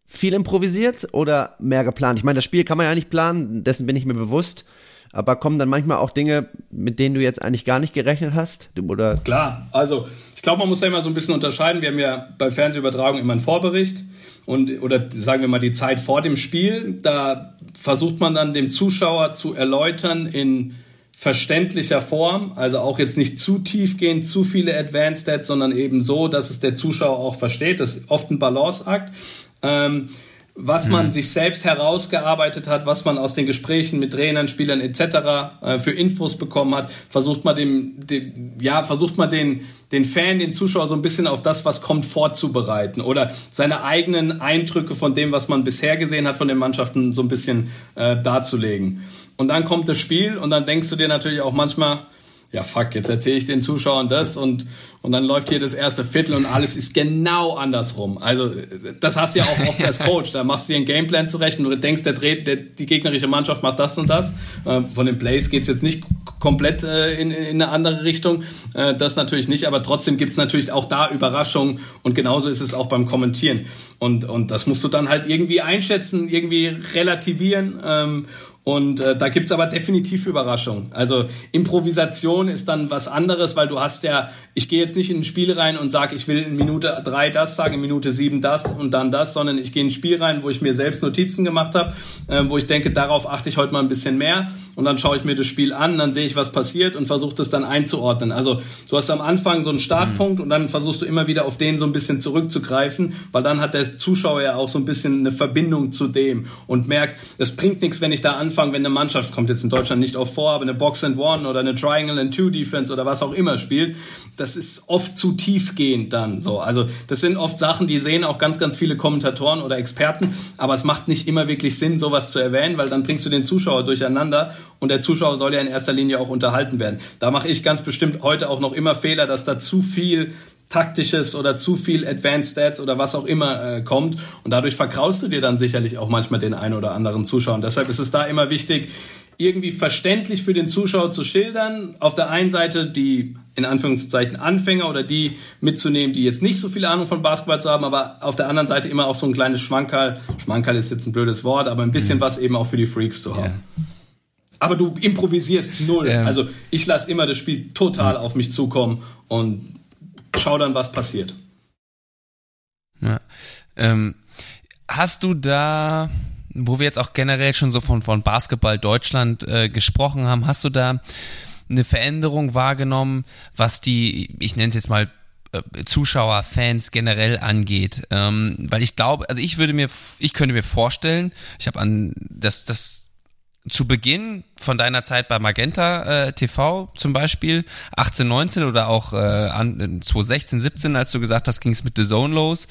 A: Viel improvisiert oder mehr geplant? Ich meine, das Spiel kann man ja nicht planen, dessen bin ich mir bewusst. Aber kommen dann manchmal auch Dinge, mit denen du jetzt eigentlich gar nicht gerechnet hast? Oder?
C: Klar, also ich glaube, man muss ja immer so ein bisschen unterscheiden. Wir haben ja bei Fernsehübertragung immer einen Vorbericht und oder sagen wir mal die Zeit vor dem Spiel. Da versucht man dann dem Zuschauer zu erläutern in verständlicher Form, also auch jetzt nicht zu tief gehen, zu viele Advanced Stats, sondern eben so, dass es der Zuschauer auch versteht. Das ist oft ein Balanceakt. Ähm, was man mhm. sich selbst herausgearbeitet hat, was man aus den Gesprächen mit Trainern, Spielern etc. Äh, für Infos bekommen hat, versucht man dem, dem, ja, versucht man den, den Fan, den Zuschauer so ein bisschen auf das, was kommt, vorzubereiten oder seine eigenen Eindrücke von dem, was man bisher gesehen hat von den Mannschaften, so ein bisschen äh, darzulegen. Und dann kommt das Spiel und dann denkst du dir natürlich auch manchmal, ja fuck, jetzt erzähle ich den Zuschauern das und, und dann läuft hier das erste Viertel und alles ist genau andersrum. Also das hast du ja auch oft als Coach, da machst du dir einen Gameplan zurecht und du denkst, der dreht, der, die gegnerische Mannschaft macht das und das. Äh, von den Plays geht's jetzt nicht komplett äh, in, in eine andere Richtung, äh, das natürlich nicht, aber trotzdem gibt's natürlich auch da Überraschungen und genauso ist es auch beim Kommentieren. Und, und das musst du dann halt irgendwie einschätzen, irgendwie relativieren ähm, und äh, da gibt's aber definitiv Überraschungen. Also Improvisation ist dann was anderes, weil du hast ja, ich gehe jetzt nicht in ein Spiel rein und sage, ich will in Minute drei das sagen, in Minute sieben das und dann das, sondern ich gehe in ein Spiel rein, wo ich mir selbst Notizen gemacht habe, äh, wo ich denke, darauf achte ich heute mal ein bisschen mehr und dann schaue ich mir das Spiel an, dann sehe ich, was passiert und versuche das dann einzuordnen. Also du hast am Anfang so einen Startpunkt mhm. und dann versuchst du immer wieder auf den so ein bisschen zurückzugreifen, weil dann hat der Zuschauer ja auch so ein bisschen eine Verbindung zu dem und merkt, es bringt nichts, wenn ich da anfange, Anfang, wenn eine Mannschaft, kommt jetzt in Deutschland nicht oft vor, aber eine Box and One oder eine Triangle and Two Defense oder was auch immer spielt, das ist oft zu tiefgehend dann so. Also das sind oft Sachen, die sehen auch ganz, ganz viele Kommentatoren oder Experten, aber es macht nicht immer wirklich Sinn, sowas zu erwähnen, weil dann bringst du den Zuschauer durcheinander und der Zuschauer soll ja in erster Linie auch unterhalten werden. Da mache ich ganz bestimmt heute auch noch immer Fehler, dass da zu viel taktisches oder zu viel Advanced Stats oder was auch immer äh, kommt und dadurch verkraust du dir dann sicherlich auch manchmal den einen oder anderen Zuschauer. Und deshalb ist es da immer wichtig, irgendwie verständlich für den Zuschauer zu schildern. Auf der einen Seite die in Anführungszeichen Anfänger oder die mitzunehmen, die jetzt nicht so viel Ahnung von Basketball zu haben, aber auf der anderen Seite immer auch so ein kleines Schmankerl. Schmankerl ist jetzt ein blödes Wort, aber ein bisschen mhm. was eben auch für die Freaks zu haben. Yeah. Aber du improvisierst null. Ähm. Also ich lasse immer das Spiel total auf mich zukommen und schau dann, was passiert.
B: Ja. Ähm, hast du da, wo wir jetzt auch generell schon so von, von Basketball Deutschland äh, gesprochen haben, hast du da eine Veränderung wahrgenommen, was die, ich nenne es jetzt mal äh, Zuschauer, Fans generell angeht. Ähm, weil ich glaube, also ich würde mir, ich könnte mir vorstellen, ich habe an das, das zu Beginn von deiner Zeit bei Magenta äh, TV zum Beispiel, 18, 19 oder auch äh, an, 2016, 17, als du gesagt hast, ging es mit The Zone los,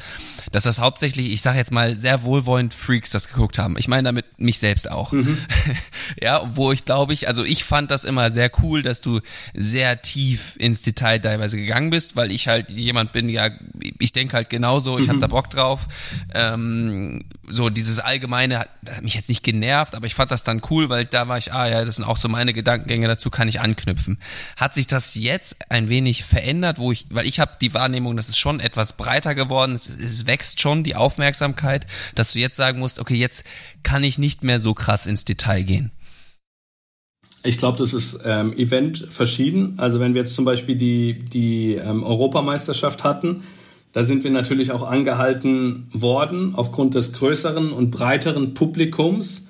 B: dass das hauptsächlich, ich sage jetzt mal, sehr wohlwollend Freaks das geguckt haben. Ich meine damit mich selbst auch. Mhm. ja, wo ich glaube ich, also ich fand das immer sehr cool, dass du sehr tief ins Detail teilweise gegangen bist, weil ich halt jemand bin, ja, ich denke halt genauso, ich mhm. habe da Bock drauf. Ähm, so dieses Allgemeine hat, hat mich jetzt nicht genervt, aber ich fand das dann cool, weil da war ich, ah ja, das sind auch so meine Gedankengänge dazu, kann ich anknüpfen. Hat sich das jetzt ein wenig verändert, wo ich, weil ich habe die Wahrnehmung, das ist schon etwas breiter geworden, es, es wächst schon die Aufmerksamkeit, dass du jetzt sagen musst, okay, jetzt kann ich nicht mehr so krass ins Detail gehen.
C: Ich glaube, das ist ähm, Event verschieden. Also wenn wir jetzt zum Beispiel die, die ähm, Europameisterschaft hatten, da sind wir natürlich auch angehalten worden, aufgrund des größeren und breiteren Publikums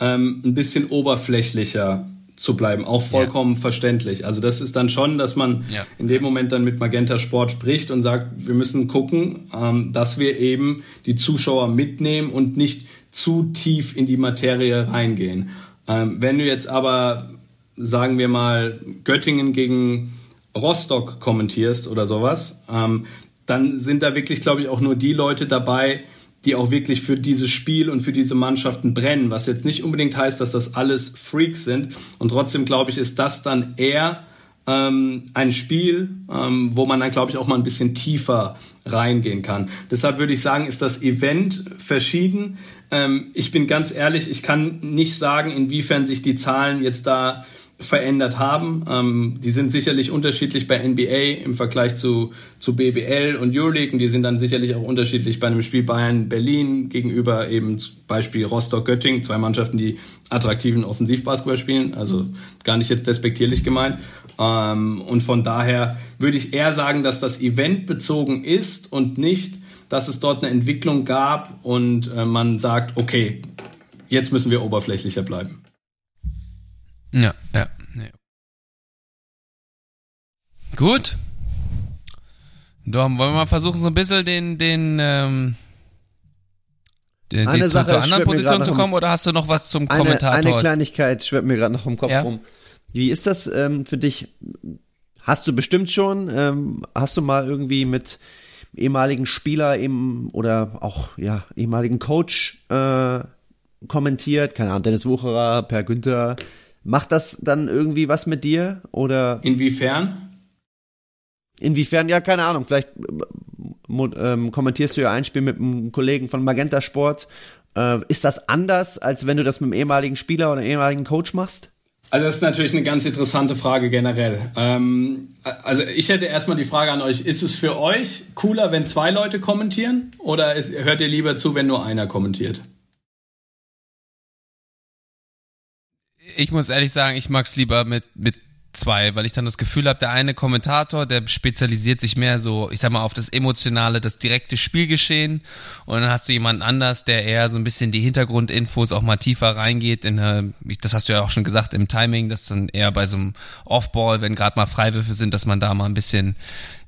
C: ähm, ein bisschen oberflächlicher zu bleiben, auch vollkommen ja. verständlich. Also das ist dann schon, dass man ja. in dem Moment dann mit Magenta Sport spricht und sagt, wir müssen gucken, ähm, dass wir eben die Zuschauer mitnehmen und nicht zu tief in die Materie reingehen. Ähm, wenn du jetzt aber, sagen wir mal, Göttingen gegen Rostock kommentierst oder sowas, ähm, dann sind da wirklich, glaube ich, auch nur die Leute dabei, die auch wirklich für dieses Spiel und für diese Mannschaften brennen, was jetzt nicht unbedingt heißt, dass das alles Freaks sind. Und trotzdem glaube ich, ist das dann eher ähm, ein Spiel, ähm, wo man dann, glaube ich, auch mal ein bisschen tiefer reingehen kann. Deshalb würde ich sagen, ist das Event verschieden. Ähm, ich bin ganz ehrlich, ich kann nicht sagen, inwiefern sich die Zahlen jetzt da verändert haben. Ähm, die sind sicherlich unterschiedlich bei NBA im Vergleich zu, zu BBL und Euroleague und die sind dann sicherlich auch unterschiedlich bei einem Spiel Bayern-Berlin gegenüber eben Beispiel Rostock-Göttingen, zwei Mannschaften, die attraktiven Offensivbasketball spielen, also gar nicht jetzt despektierlich gemeint. Ähm, und von daher würde ich eher sagen, dass das Event bezogen ist und nicht, dass es dort eine Entwicklung gab und äh, man sagt, okay, jetzt müssen wir oberflächlicher bleiben.
B: Ja, ja. Nee. Gut. Doch, wollen wir mal versuchen, so ein bisschen den, den, ähm, den,
A: eine
B: die,
A: Sache,
B: zu, zur anderen Position zu kommen, oder hast du noch was zum
A: eine,
B: Kommentator?
A: Eine Kleinigkeit schwirrt mir gerade noch im Kopf ja? rum. Wie ist das ähm, für dich? Hast du bestimmt schon, ähm, hast du mal irgendwie mit ehemaligen Spieler eben oder auch ja ehemaligen Coach äh, kommentiert, keine Ahnung, Dennis Wucherer, Per Günther, Macht das dann irgendwie was mit dir oder?
C: Inwiefern?
A: Inwiefern? Ja, keine Ahnung. Vielleicht ähm, kommentierst du ja ein Spiel mit einem Kollegen von Magenta Sport. Äh, ist das anders, als wenn du das mit einem ehemaligen Spieler oder einem ehemaligen Coach machst?
C: Also das ist natürlich eine ganz interessante Frage generell. Ähm, also ich hätte erstmal die Frage an euch, ist es für euch cooler, wenn zwei Leute kommentieren oder ist, hört ihr lieber zu, wenn nur einer kommentiert?
B: Ich muss ehrlich sagen, ich mag es lieber mit, mit zwei, weil ich dann das Gefühl habe, der eine Kommentator, der spezialisiert sich mehr so, ich sag mal, auf das emotionale, das direkte Spielgeschehen und dann hast du jemanden anders, der eher so ein bisschen die Hintergrundinfos auch mal tiefer reingeht in äh, das hast du ja auch schon gesagt im Timing, dass dann eher bei so einem Offball, wenn gerade mal Freiwürfe sind, dass man da mal ein bisschen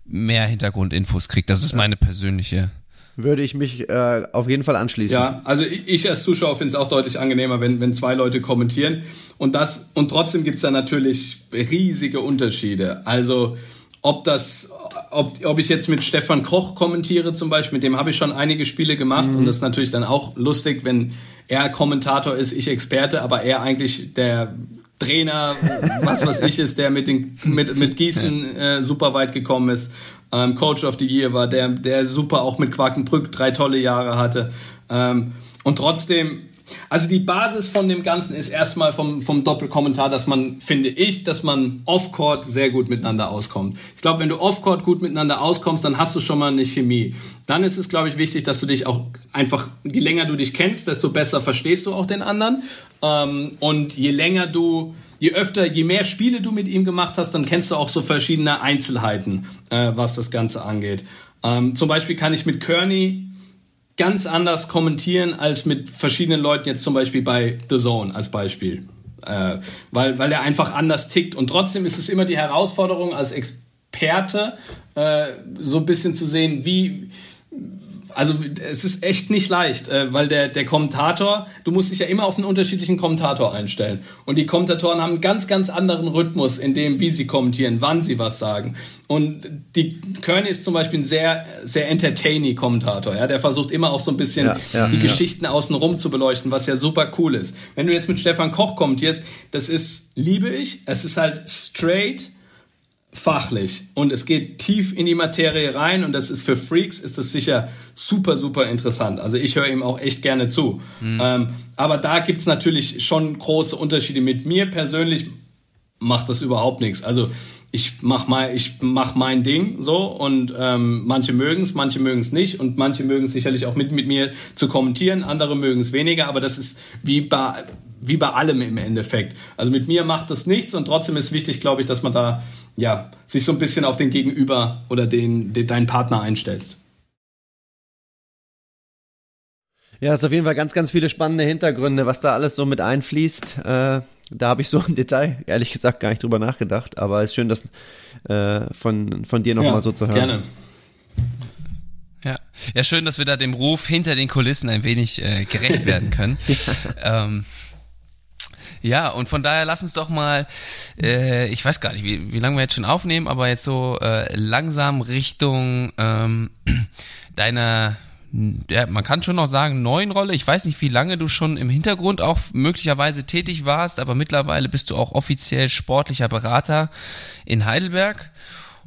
B: mehr Hintergrundinfos kriegt. Das ist meine persönliche
A: würde ich mich äh, auf jeden Fall anschließen.
C: Ja, also ich, ich als Zuschauer finde es auch deutlich angenehmer, wenn, wenn zwei Leute kommentieren. Und das, und trotzdem gibt es da natürlich riesige Unterschiede. Also ob das, ob, ob ich jetzt mit Stefan Koch kommentiere zum Beispiel, mit dem habe ich schon einige Spiele gemacht mhm. und das ist natürlich dann auch lustig, wenn er Kommentator ist, ich Experte, aber er eigentlich der Trainer, was weiß ich ist, der mit den mit mit Gießen äh, super weit gekommen ist, ähm, Coach of the Year war, der der super auch mit Quakenbrück drei tolle Jahre hatte ähm, und trotzdem also die Basis von dem Ganzen ist erstmal vom, vom Doppelkommentar, dass man, finde ich, dass man off-court sehr gut miteinander auskommt. Ich glaube, wenn du off-court gut miteinander auskommst, dann hast du schon mal eine Chemie. Dann ist es, glaube ich, wichtig, dass du dich auch einfach, je länger du dich kennst, desto besser verstehst du auch den anderen. Ähm, und je länger du, je öfter, je mehr Spiele du mit ihm gemacht hast, dann kennst du auch so verschiedene Einzelheiten, äh, was das Ganze angeht. Ähm, zum Beispiel kann ich mit Kearney ganz anders kommentieren als mit verschiedenen Leuten, jetzt zum Beispiel bei The Zone als Beispiel. Äh, weil, weil er einfach anders tickt. Und trotzdem ist es immer die Herausforderung als Experte, äh, so ein bisschen zu sehen, wie, also es ist echt nicht leicht, äh, weil der, der Kommentator, du musst dich ja immer auf einen unterschiedlichen Kommentator einstellen. Und die Kommentatoren haben einen ganz, ganz anderen Rhythmus in dem, wie sie kommentieren, wann sie was sagen. Und die Kearney ist zum Beispiel ein sehr, sehr entertaining Kommentator. Ja? Der versucht immer auch so ein bisschen ja, ja, die ja. Geschichten außenrum zu beleuchten, was ja super cool ist. Wenn du jetzt mit Stefan Koch kommentierst, das ist, liebe ich, es ist halt straight, fachlich und es geht tief in die Materie rein und das ist für Freaks ist es sicher super super interessant. Also ich höre ihm auch echt gerne zu. Mhm. Ähm, aber da gibt's natürlich schon große Unterschiede. Mit mir persönlich macht das überhaupt nichts. Also ich mach mal, ich mach mein Ding so und ähm, manche mögen's, manche mögen's nicht und manche mögen sicherlich auch mit mit mir zu kommentieren, andere mögen's weniger. Aber das ist wie bei wie bei allem im Endeffekt. Also mit mir macht das nichts und trotzdem ist wichtig, glaube ich, dass man da ja sich so ein bisschen auf den Gegenüber oder den, den deinen Partner einstellst.
A: Ja, ist auf jeden Fall ganz, ganz viele spannende Hintergründe, was da alles so mit einfließt. Äh, da habe ich so im Detail, ehrlich gesagt, gar nicht drüber nachgedacht. Aber es ist schön, das äh, von, von dir nochmal ja, so zu hören. Gerne.
B: Ja. ja, schön, dass wir da dem Ruf hinter den Kulissen ein wenig äh, gerecht werden können. ja. Ähm, ja, und von daher lass uns doch mal, äh, ich weiß gar nicht, wie, wie lange wir jetzt schon aufnehmen, aber jetzt so äh, langsam Richtung ähm, deiner, ja, man kann schon noch sagen, neuen Rolle. Ich weiß nicht, wie lange du schon im Hintergrund auch möglicherweise tätig warst, aber mittlerweile bist du auch offiziell sportlicher Berater in Heidelberg.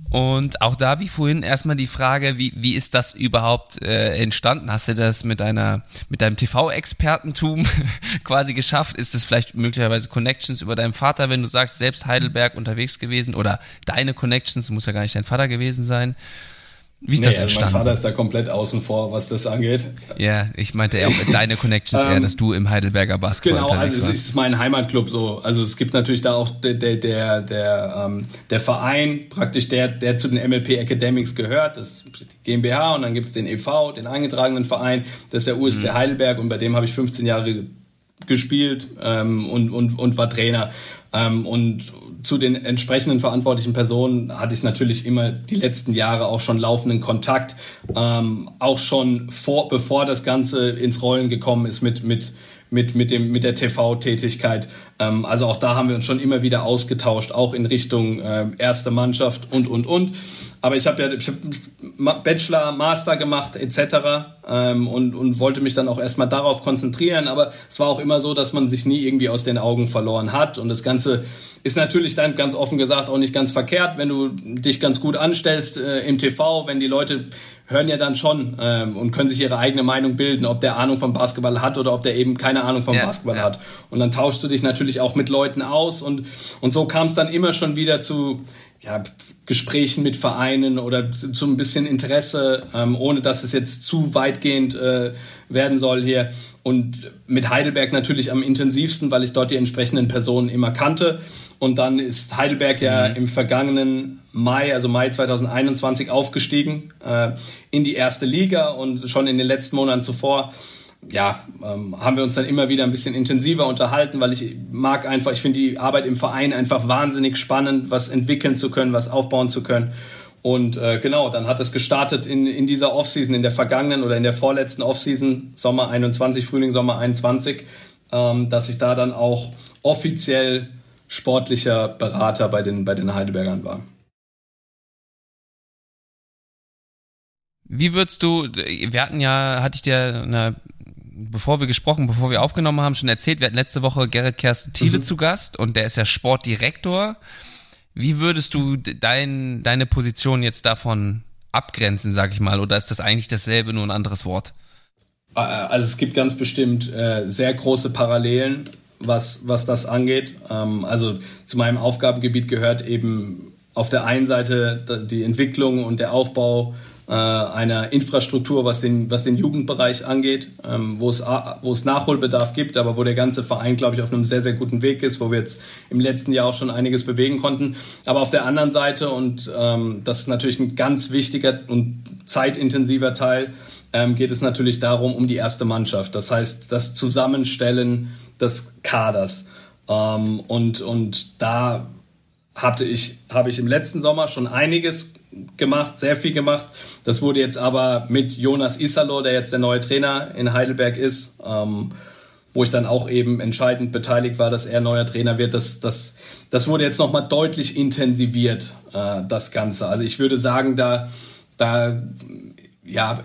B: Und auch da, wie vorhin, erstmal die Frage, wie, wie ist das überhaupt äh, entstanden? Hast du das mit deiner, mit deinem TV-Expertentum quasi geschafft? Ist es vielleicht möglicherweise Connections über deinen Vater, wenn du sagst, selbst Heidelberg unterwegs gewesen oder deine Connections, muss ja gar nicht dein Vater gewesen sein?
C: Wie ist nee, das entstanden? Mein Vater ist da komplett außen vor, was das angeht.
B: Ja, ich meinte eher deine Connections eher, ähm, dass du im Heidelberger Basketball
C: Genau, also es ist mein Heimatclub so. Also es gibt natürlich da auch der der der der, ähm, der Verein praktisch der der zu den MLP Academics gehört, das GmbH und dann gibt es den EV, den eingetragenen Verein, das ist der USC mhm. Heidelberg und bei dem habe ich 15 Jahre gespielt ähm, und, und, und war Trainer. Ähm, und zu den entsprechenden verantwortlichen Personen hatte ich natürlich immer die letzten Jahre auch schon laufenden Kontakt, ähm, auch schon vor, bevor das Ganze ins Rollen gekommen ist mit, mit mit, mit, dem, mit der TV-Tätigkeit. Ähm, also auch da haben wir uns schon immer wieder ausgetauscht, auch in Richtung äh, erste Mannschaft und, und, und. Aber ich habe ja hab Bachelor, Master gemacht etc. Ähm, und, und wollte mich dann auch erstmal darauf konzentrieren. Aber es war auch immer so, dass man sich nie irgendwie aus den Augen verloren hat. Und das Ganze ist natürlich dann ganz offen gesagt auch nicht ganz verkehrt, wenn du dich ganz gut anstellst äh, im TV, wenn die Leute hören ja dann schon ähm, und können sich ihre eigene Meinung bilden, ob der Ahnung vom Basketball hat oder ob der eben keine Ahnung vom ja, Basketball ja. hat. Und dann tauschst du dich natürlich auch mit Leuten aus und, und so kam es dann immer schon wieder zu ja, Gesprächen mit Vereinen oder zu ein bisschen Interesse, ähm, ohne dass es jetzt zu weitgehend äh, werden soll hier. Und mit Heidelberg natürlich am intensivsten, weil ich dort die entsprechenden Personen immer kannte. Und dann ist Heidelberg ja mhm. im vergangenen Mai, also Mai 2021, aufgestiegen äh, in die erste Liga und schon in den letzten Monaten zuvor ja, ähm, haben wir uns dann immer wieder ein bisschen intensiver unterhalten, weil ich mag einfach, ich finde die Arbeit im Verein einfach wahnsinnig spannend, was entwickeln zu können, was aufbauen zu können. Und äh, genau, dann hat es gestartet in, in dieser Offseason, in der vergangenen oder in der vorletzten Offseason, Sommer 21, Frühling, Sommer 21, ähm, dass ich da dann auch offiziell sportlicher Berater bei den, bei den Heidelbergern war.
B: Wie würdest du, wir hatten ja, hatte ich dir eine bevor wir gesprochen, bevor wir aufgenommen haben, schon erzählt, wir hatten letzte Woche Gerrit Kersten Thiele mhm. zu Gast und der ist ja Sportdirektor. Wie würdest du dein, deine Position jetzt davon abgrenzen, sag ich mal, oder ist das eigentlich dasselbe, nur ein anderes Wort?
C: Äh, also es gibt ganz bestimmt äh, sehr große Parallelen, was, was das angeht. Ähm, also zu meinem Aufgabengebiet gehört eben auf der einen Seite die Entwicklung und der Aufbau äh, einer Infrastruktur, was den, was den Jugendbereich angeht, ähm, wo, es, wo es Nachholbedarf gibt, aber wo der ganze Verein, glaube ich, auf einem sehr, sehr guten Weg ist, wo wir jetzt im letzten Jahr auch schon einiges bewegen konnten. Aber auf der anderen Seite, und ähm, das ist natürlich ein ganz wichtiger und zeitintensiver Teil, ähm, geht es natürlich darum, um die erste Mannschaft. Das heißt, das Zusammenstellen des Kaders. Ähm, und, und da hatte ich, habe ich im letzten Sommer schon einiges gemacht, sehr viel gemacht. Das wurde jetzt aber mit Jonas Isalo, der jetzt der neue Trainer in Heidelberg ist, ähm, wo ich dann auch eben entscheidend beteiligt war, dass er neuer Trainer wird. Das, das, das wurde jetzt nochmal deutlich intensiviert, äh, das Ganze. Also ich würde sagen, da, da ja,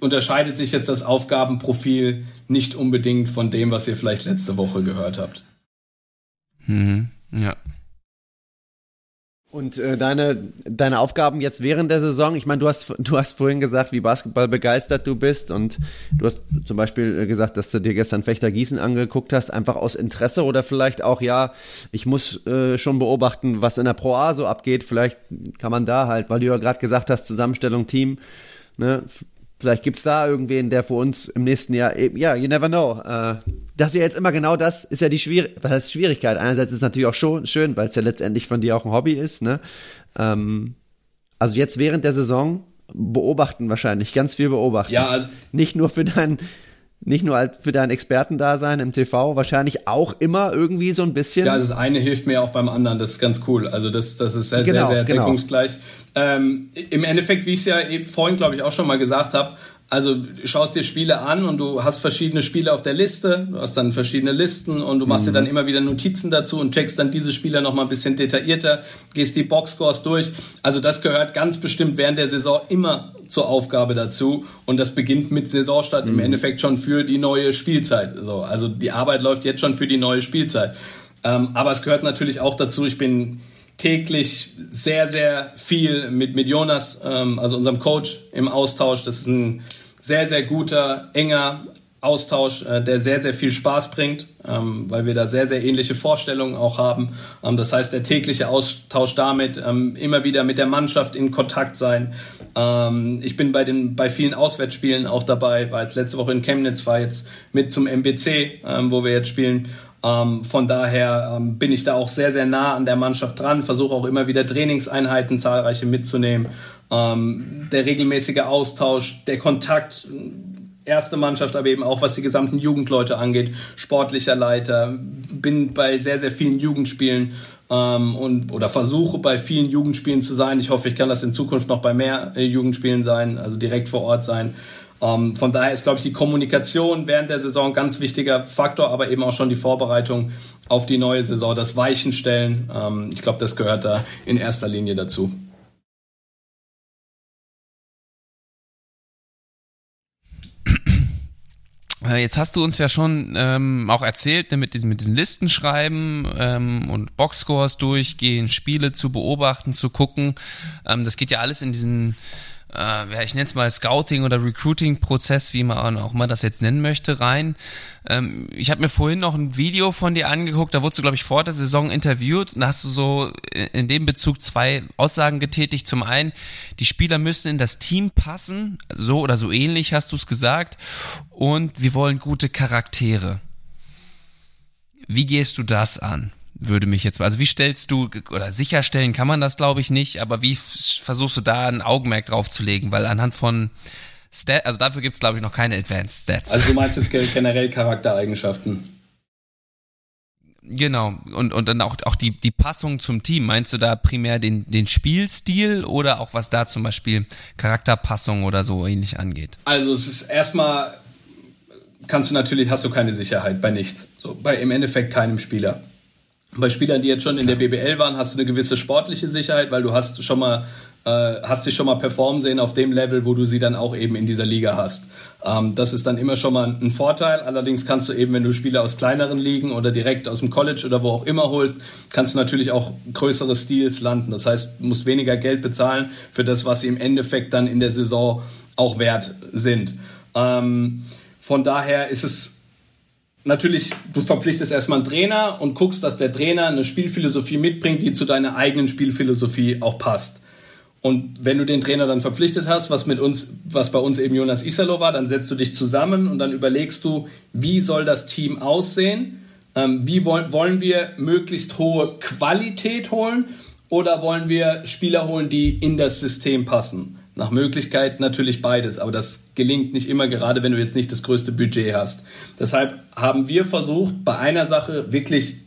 C: unterscheidet sich jetzt das Aufgabenprofil nicht unbedingt von dem, was ihr vielleicht letzte Woche gehört habt.
B: Mhm. Ja,
A: und äh, deine, deine Aufgaben jetzt während der Saison, ich meine, du hast, du hast vorhin gesagt, wie Basketball begeistert du bist und du hast zum Beispiel äh, gesagt, dass du dir gestern Fechter Gießen angeguckt hast, einfach aus Interesse oder vielleicht auch, ja, ich muss äh, schon beobachten, was in der Pro A so abgeht, vielleicht kann man da halt, weil du ja gerade gesagt hast, Zusammenstellung Team, ne, Vielleicht gibt's da irgendwen, der für uns im nächsten Jahr, eben, ja, you never know. Äh, das ist ja jetzt immer genau das, ist ja die Schwierig was heißt Schwierigkeit. Einerseits ist es natürlich auch schon schön, weil es ja letztendlich von dir auch ein Hobby ist, ne? Ähm, also jetzt während der Saison beobachten wahrscheinlich, ganz viel beobachten.
C: Ja, also
A: nicht nur für dein, nicht nur als für dein Expertendasein im TV, wahrscheinlich auch immer irgendwie so ein bisschen.
C: Ja, also das eine hilft mir auch beim anderen, das ist ganz cool. Also das, das ist sehr, genau, sehr, sehr genau. deckungsgleich. Ähm, Im Endeffekt, wie ich es ja eben vorhin, glaube ich, auch schon mal gesagt habe, also du schaust dir Spiele an und du hast verschiedene Spiele auf der Liste, du hast dann verschiedene Listen und du machst mhm. dir dann immer wieder Notizen dazu und checkst dann diese Spieler noch mal ein bisschen detaillierter, gehst die Boxscores durch. Also das gehört ganz bestimmt während der Saison immer zur Aufgabe dazu und das beginnt mit Saisonstart mhm. im Endeffekt schon für die neue Spielzeit. So, also die Arbeit läuft jetzt schon für die neue Spielzeit. Ähm, aber es gehört natürlich auch dazu, ich bin täglich sehr, sehr viel mit, mit Jonas, ähm, also unserem Coach, im Austausch. Das ist ein sehr, sehr guter, enger Austausch, äh, der sehr, sehr viel Spaß bringt, ähm, weil wir da sehr, sehr ähnliche Vorstellungen auch haben. Ähm, das heißt, der tägliche Austausch damit, ähm, immer wieder mit der Mannschaft in Kontakt sein. Ähm, ich bin bei den bei vielen Auswärtsspielen auch dabei, war jetzt letzte Woche in Chemnitz, war jetzt mit zum MBC, ähm, wo wir jetzt spielen ähm, von daher ähm, bin ich da auch sehr, sehr nah an der Mannschaft dran, versuche auch immer wieder Trainingseinheiten zahlreiche mitzunehmen. Ähm, der regelmäßige Austausch, der Kontakt, erste Mannschaft, aber eben auch was die gesamten Jugendleute angeht, sportlicher Leiter, bin bei sehr, sehr vielen Jugendspielen ähm, und oder versuche bei vielen Jugendspielen zu sein. Ich hoffe, ich kann das in Zukunft noch bei mehr äh, Jugendspielen sein, also direkt vor Ort sein. Ähm, von daher ist, glaube ich, die Kommunikation während der Saison ein ganz wichtiger Faktor, aber eben auch schon die Vorbereitung auf die neue Saison, das Weichenstellen. Ähm, ich glaube, das gehört da in erster Linie dazu.
B: Äh, jetzt hast du uns ja schon ähm, auch erzählt, ne, mit, diesen, mit diesen Listen schreiben ähm, und Boxscores durchgehen, Spiele zu beobachten, zu gucken. Ähm, das geht ja alles in diesen äh, ich nenne es mal Scouting oder Recruiting-Prozess, wie man auch mal das jetzt nennen möchte, rein. Ähm, ich habe mir vorhin noch ein Video von dir angeguckt, da wurdest du, glaube ich, vor der Saison interviewt und da hast du so in dem Bezug zwei Aussagen getätigt. Zum einen, die Spieler müssen in das Team passen, so oder so ähnlich hast du es gesagt, und wir wollen gute Charaktere. Wie gehst du das an? Würde mich jetzt, also wie stellst du, oder sicherstellen kann man das glaube ich nicht, aber wie versuchst du da ein Augenmerk drauf zu legen? Weil anhand von Stat, also dafür gibt es glaube ich noch keine Advanced Stats.
C: Also du meinst jetzt generell Charaktereigenschaften?
B: Genau, und, und dann auch, auch die, die Passung zum Team. Meinst du da primär den, den Spielstil oder auch was da zum Beispiel Charakterpassung oder so ähnlich angeht?
C: Also es ist erstmal, kannst du natürlich, hast du keine Sicherheit bei nichts. So, bei im Endeffekt keinem Spieler. Bei Spielern, die jetzt schon in der BBL waren, hast du eine gewisse sportliche Sicherheit, weil du hast schon mal äh, hast dich schon mal performen sehen auf dem Level, wo du sie dann auch eben in dieser Liga hast. Ähm, das ist dann immer schon mal ein Vorteil. Allerdings kannst du eben, wenn du Spieler aus kleineren Ligen oder direkt aus dem College oder wo auch immer holst, kannst du natürlich auch größere Stils landen. Das heißt, du musst weniger Geld bezahlen für das, was sie im Endeffekt dann in der Saison auch wert sind. Ähm, von daher ist es natürlich, du verpflichtest erstmal einen Trainer und guckst, dass der Trainer eine Spielphilosophie mitbringt, die zu deiner eigenen Spielphilosophie auch passt. Und wenn du den Trainer dann verpflichtet hast, was mit uns, was bei uns eben Jonas Isalo war, dann setzt du dich zusammen und dann überlegst du, wie soll das Team aussehen? Ähm, wie wollen, wollen wir möglichst hohe Qualität holen oder wollen wir Spieler holen, die in das System passen? Nach Möglichkeit natürlich beides, aber das gelingt nicht immer, gerade wenn du jetzt nicht das größte Budget hast. Deshalb haben wir versucht, bei einer Sache wirklich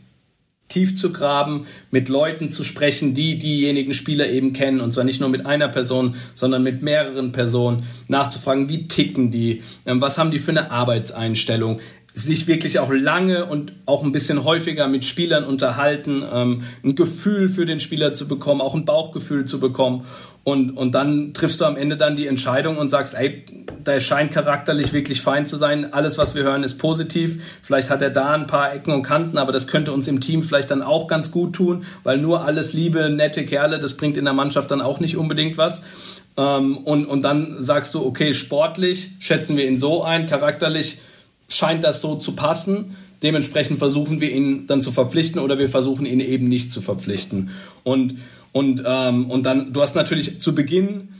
C: tief zu graben, mit Leuten zu sprechen, die diejenigen Spieler eben kennen und zwar nicht nur mit einer Person, sondern mit mehreren Personen, nachzufragen, wie ticken die, ähm, was haben die für eine Arbeitseinstellung, sich wirklich auch lange und auch ein bisschen häufiger mit Spielern unterhalten, ähm, ein Gefühl für den Spieler zu bekommen, auch ein Bauchgefühl zu bekommen. Und, und dann triffst du am Ende dann die Entscheidung und sagst, ey, der scheint charakterlich wirklich fein zu sein. Alles, was wir hören, ist positiv. Vielleicht hat er da ein paar Ecken und Kanten, aber das könnte uns im Team vielleicht dann auch ganz gut tun, weil nur alles liebe, nette Kerle, das bringt in der Mannschaft dann auch nicht unbedingt was. Ähm, und, und dann sagst du, okay, sportlich schätzen wir ihn so ein, charakterlich scheint das so zu passen. Dementsprechend versuchen wir ihn dann zu verpflichten oder wir versuchen ihn eben nicht zu verpflichten. Und, und, ähm, und dann, du hast natürlich zu Beginn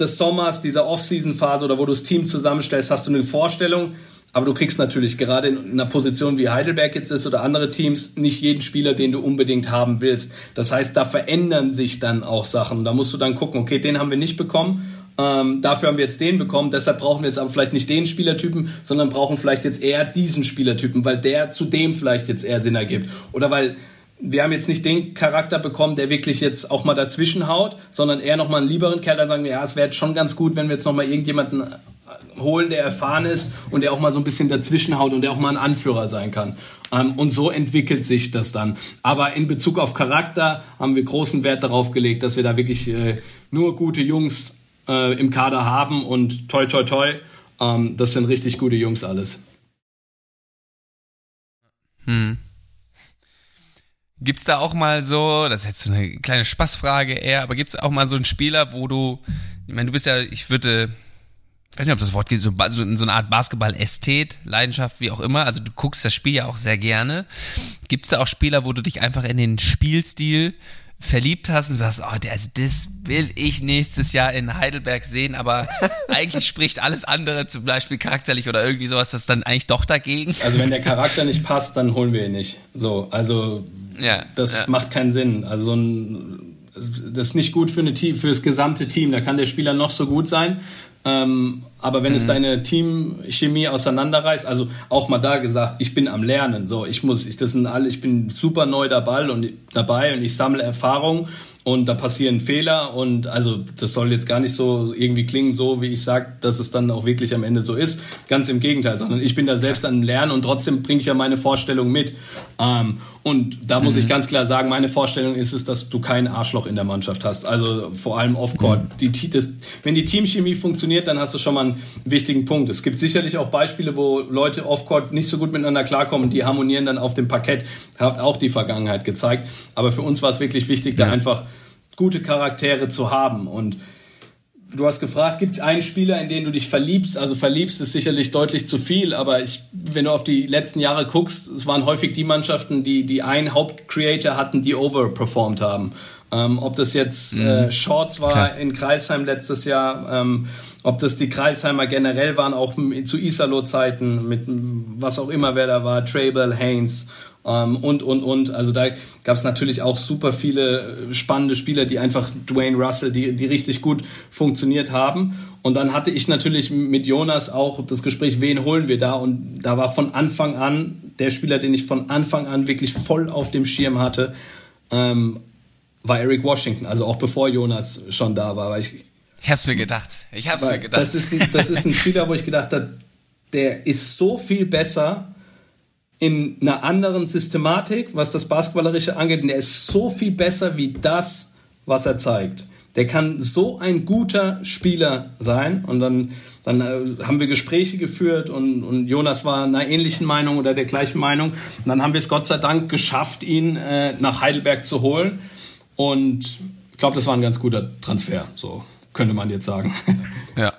C: des Sommers, dieser Off-Season-Phase oder wo du das Team zusammenstellst, hast du eine Vorstellung, aber du kriegst natürlich gerade in einer Position wie Heidelberg jetzt ist oder andere Teams nicht jeden Spieler, den du unbedingt haben willst. Das heißt, da verändern sich dann auch Sachen. Da musst du dann gucken, okay, den haben wir nicht bekommen ähm, dafür haben wir jetzt den bekommen, deshalb brauchen wir jetzt aber vielleicht nicht den Spielertypen, sondern brauchen vielleicht jetzt eher diesen Spielertypen, weil der zu dem vielleicht jetzt eher Sinn ergibt. Oder weil wir haben jetzt nicht den Charakter bekommen, der wirklich jetzt auch mal dazwischen haut, sondern eher nochmal einen lieberen Kerl, dann sagen wir, ja, es wäre schon ganz gut, wenn wir jetzt nochmal irgendjemanden holen, der erfahren ist und der auch mal so ein bisschen dazwischen haut und der auch mal ein Anführer sein kann. Ähm, und so entwickelt sich das dann. Aber in Bezug auf Charakter haben wir großen Wert darauf gelegt, dass wir da wirklich äh, nur gute Jungs äh, im Kader haben und toi toi toi, ähm, das sind richtig gute Jungs alles.
B: Hm. Gibt's da auch mal so, das ist jetzt eine kleine Spaßfrage eher, aber gibt's auch mal so einen Spieler, wo du, ich meine, du bist ja, ich würde, ich weiß nicht, ob das Wort geht, so, so, so eine Art Basketball-Ästhet, Leidenschaft, wie auch immer, also du guckst das Spiel ja auch sehr gerne. Gibt's da auch Spieler, wo du dich einfach in den Spielstil verliebt hast und sagst, oh, also das will ich nächstes Jahr in Heidelberg sehen, aber eigentlich spricht alles andere, zum Beispiel charakterlich oder irgendwie sowas, das dann eigentlich doch dagegen.
C: Also wenn der Charakter nicht passt, dann holen wir ihn nicht. So, also ja, das ja. macht keinen Sinn. Also so ein, das ist nicht gut für, eine für das gesamte Team. Da kann der Spieler noch so gut sein. Ähm, aber wenn mhm. es deine Teamchemie auseinanderreißt, also auch mal da gesagt, ich bin am Lernen, so ich muss, ich das sind alle, ich bin super neu dabei und dabei und ich sammle Erfahrung und da passieren Fehler und also das soll jetzt gar nicht so irgendwie klingen, so wie ich sage, dass es dann auch wirklich am Ende so ist. Ganz im Gegenteil, sondern ich bin da selbst am Lernen und trotzdem bringe ich ja meine Vorstellung mit. Ähm, und da muss mhm. ich ganz klar sagen, meine Vorstellung ist es, dass du kein Arschloch in der Mannschaft hast. Also vor allem off-court. Mhm. Wenn die Teamchemie funktioniert, dann hast du schon mal einen wichtigen Punkt. Es gibt sicherlich auch Beispiele, wo Leute off-court nicht so gut miteinander klarkommen. Die harmonieren dann auf dem Parkett. Hat auch die Vergangenheit gezeigt. Aber für uns war es wirklich wichtig, ja. da einfach gute Charaktere zu haben. Und du hast gefragt, gibt es einen Spieler, in den du dich verliebst? Also verliebst ist sicherlich deutlich zu viel, aber ich, wenn du auf die letzten Jahre guckst, es waren häufig die Mannschaften, die, die einen Hauptcreator hatten, die overperformed haben. Ähm, ob das jetzt mhm. äh, Shorts war Klar. in Kreisheim letztes Jahr, ähm, ob das die Kreisheimer generell waren, auch zu Isalo-Zeiten, mit was auch immer wer da war, Trable, Haynes ähm, und, und, und. Also da gab es natürlich auch super viele spannende Spieler, die einfach Dwayne Russell, die, die richtig gut funktioniert haben. Und dann hatte ich natürlich mit Jonas auch das Gespräch, wen holen wir da? Und da war von Anfang an der Spieler, den ich von Anfang an wirklich voll auf dem Schirm hatte, ähm, war Eric Washington, also auch bevor Jonas schon da war. Weil ich,
B: ich hab's mir gedacht. Ich hab's mir gedacht.
C: Das ist, ein, das ist ein Spieler, wo ich gedacht habe, der ist so viel besser in einer anderen Systematik, was das Basketballerische angeht. Und der ist so viel besser wie das, was er zeigt. Der kann so ein guter Spieler sein. Und dann, dann äh, haben wir Gespräche geführt und, und Jonas war einer ähnlichen Meinung oder der gleichen Meinung. Und dann haben wir es Gott sei Dank geschafft, ihn äh, nach Heidelberg zu holen. Und ich glaube, das war ein ganz guter Transfer. So könnte man jetzt sagen.
B: Ja,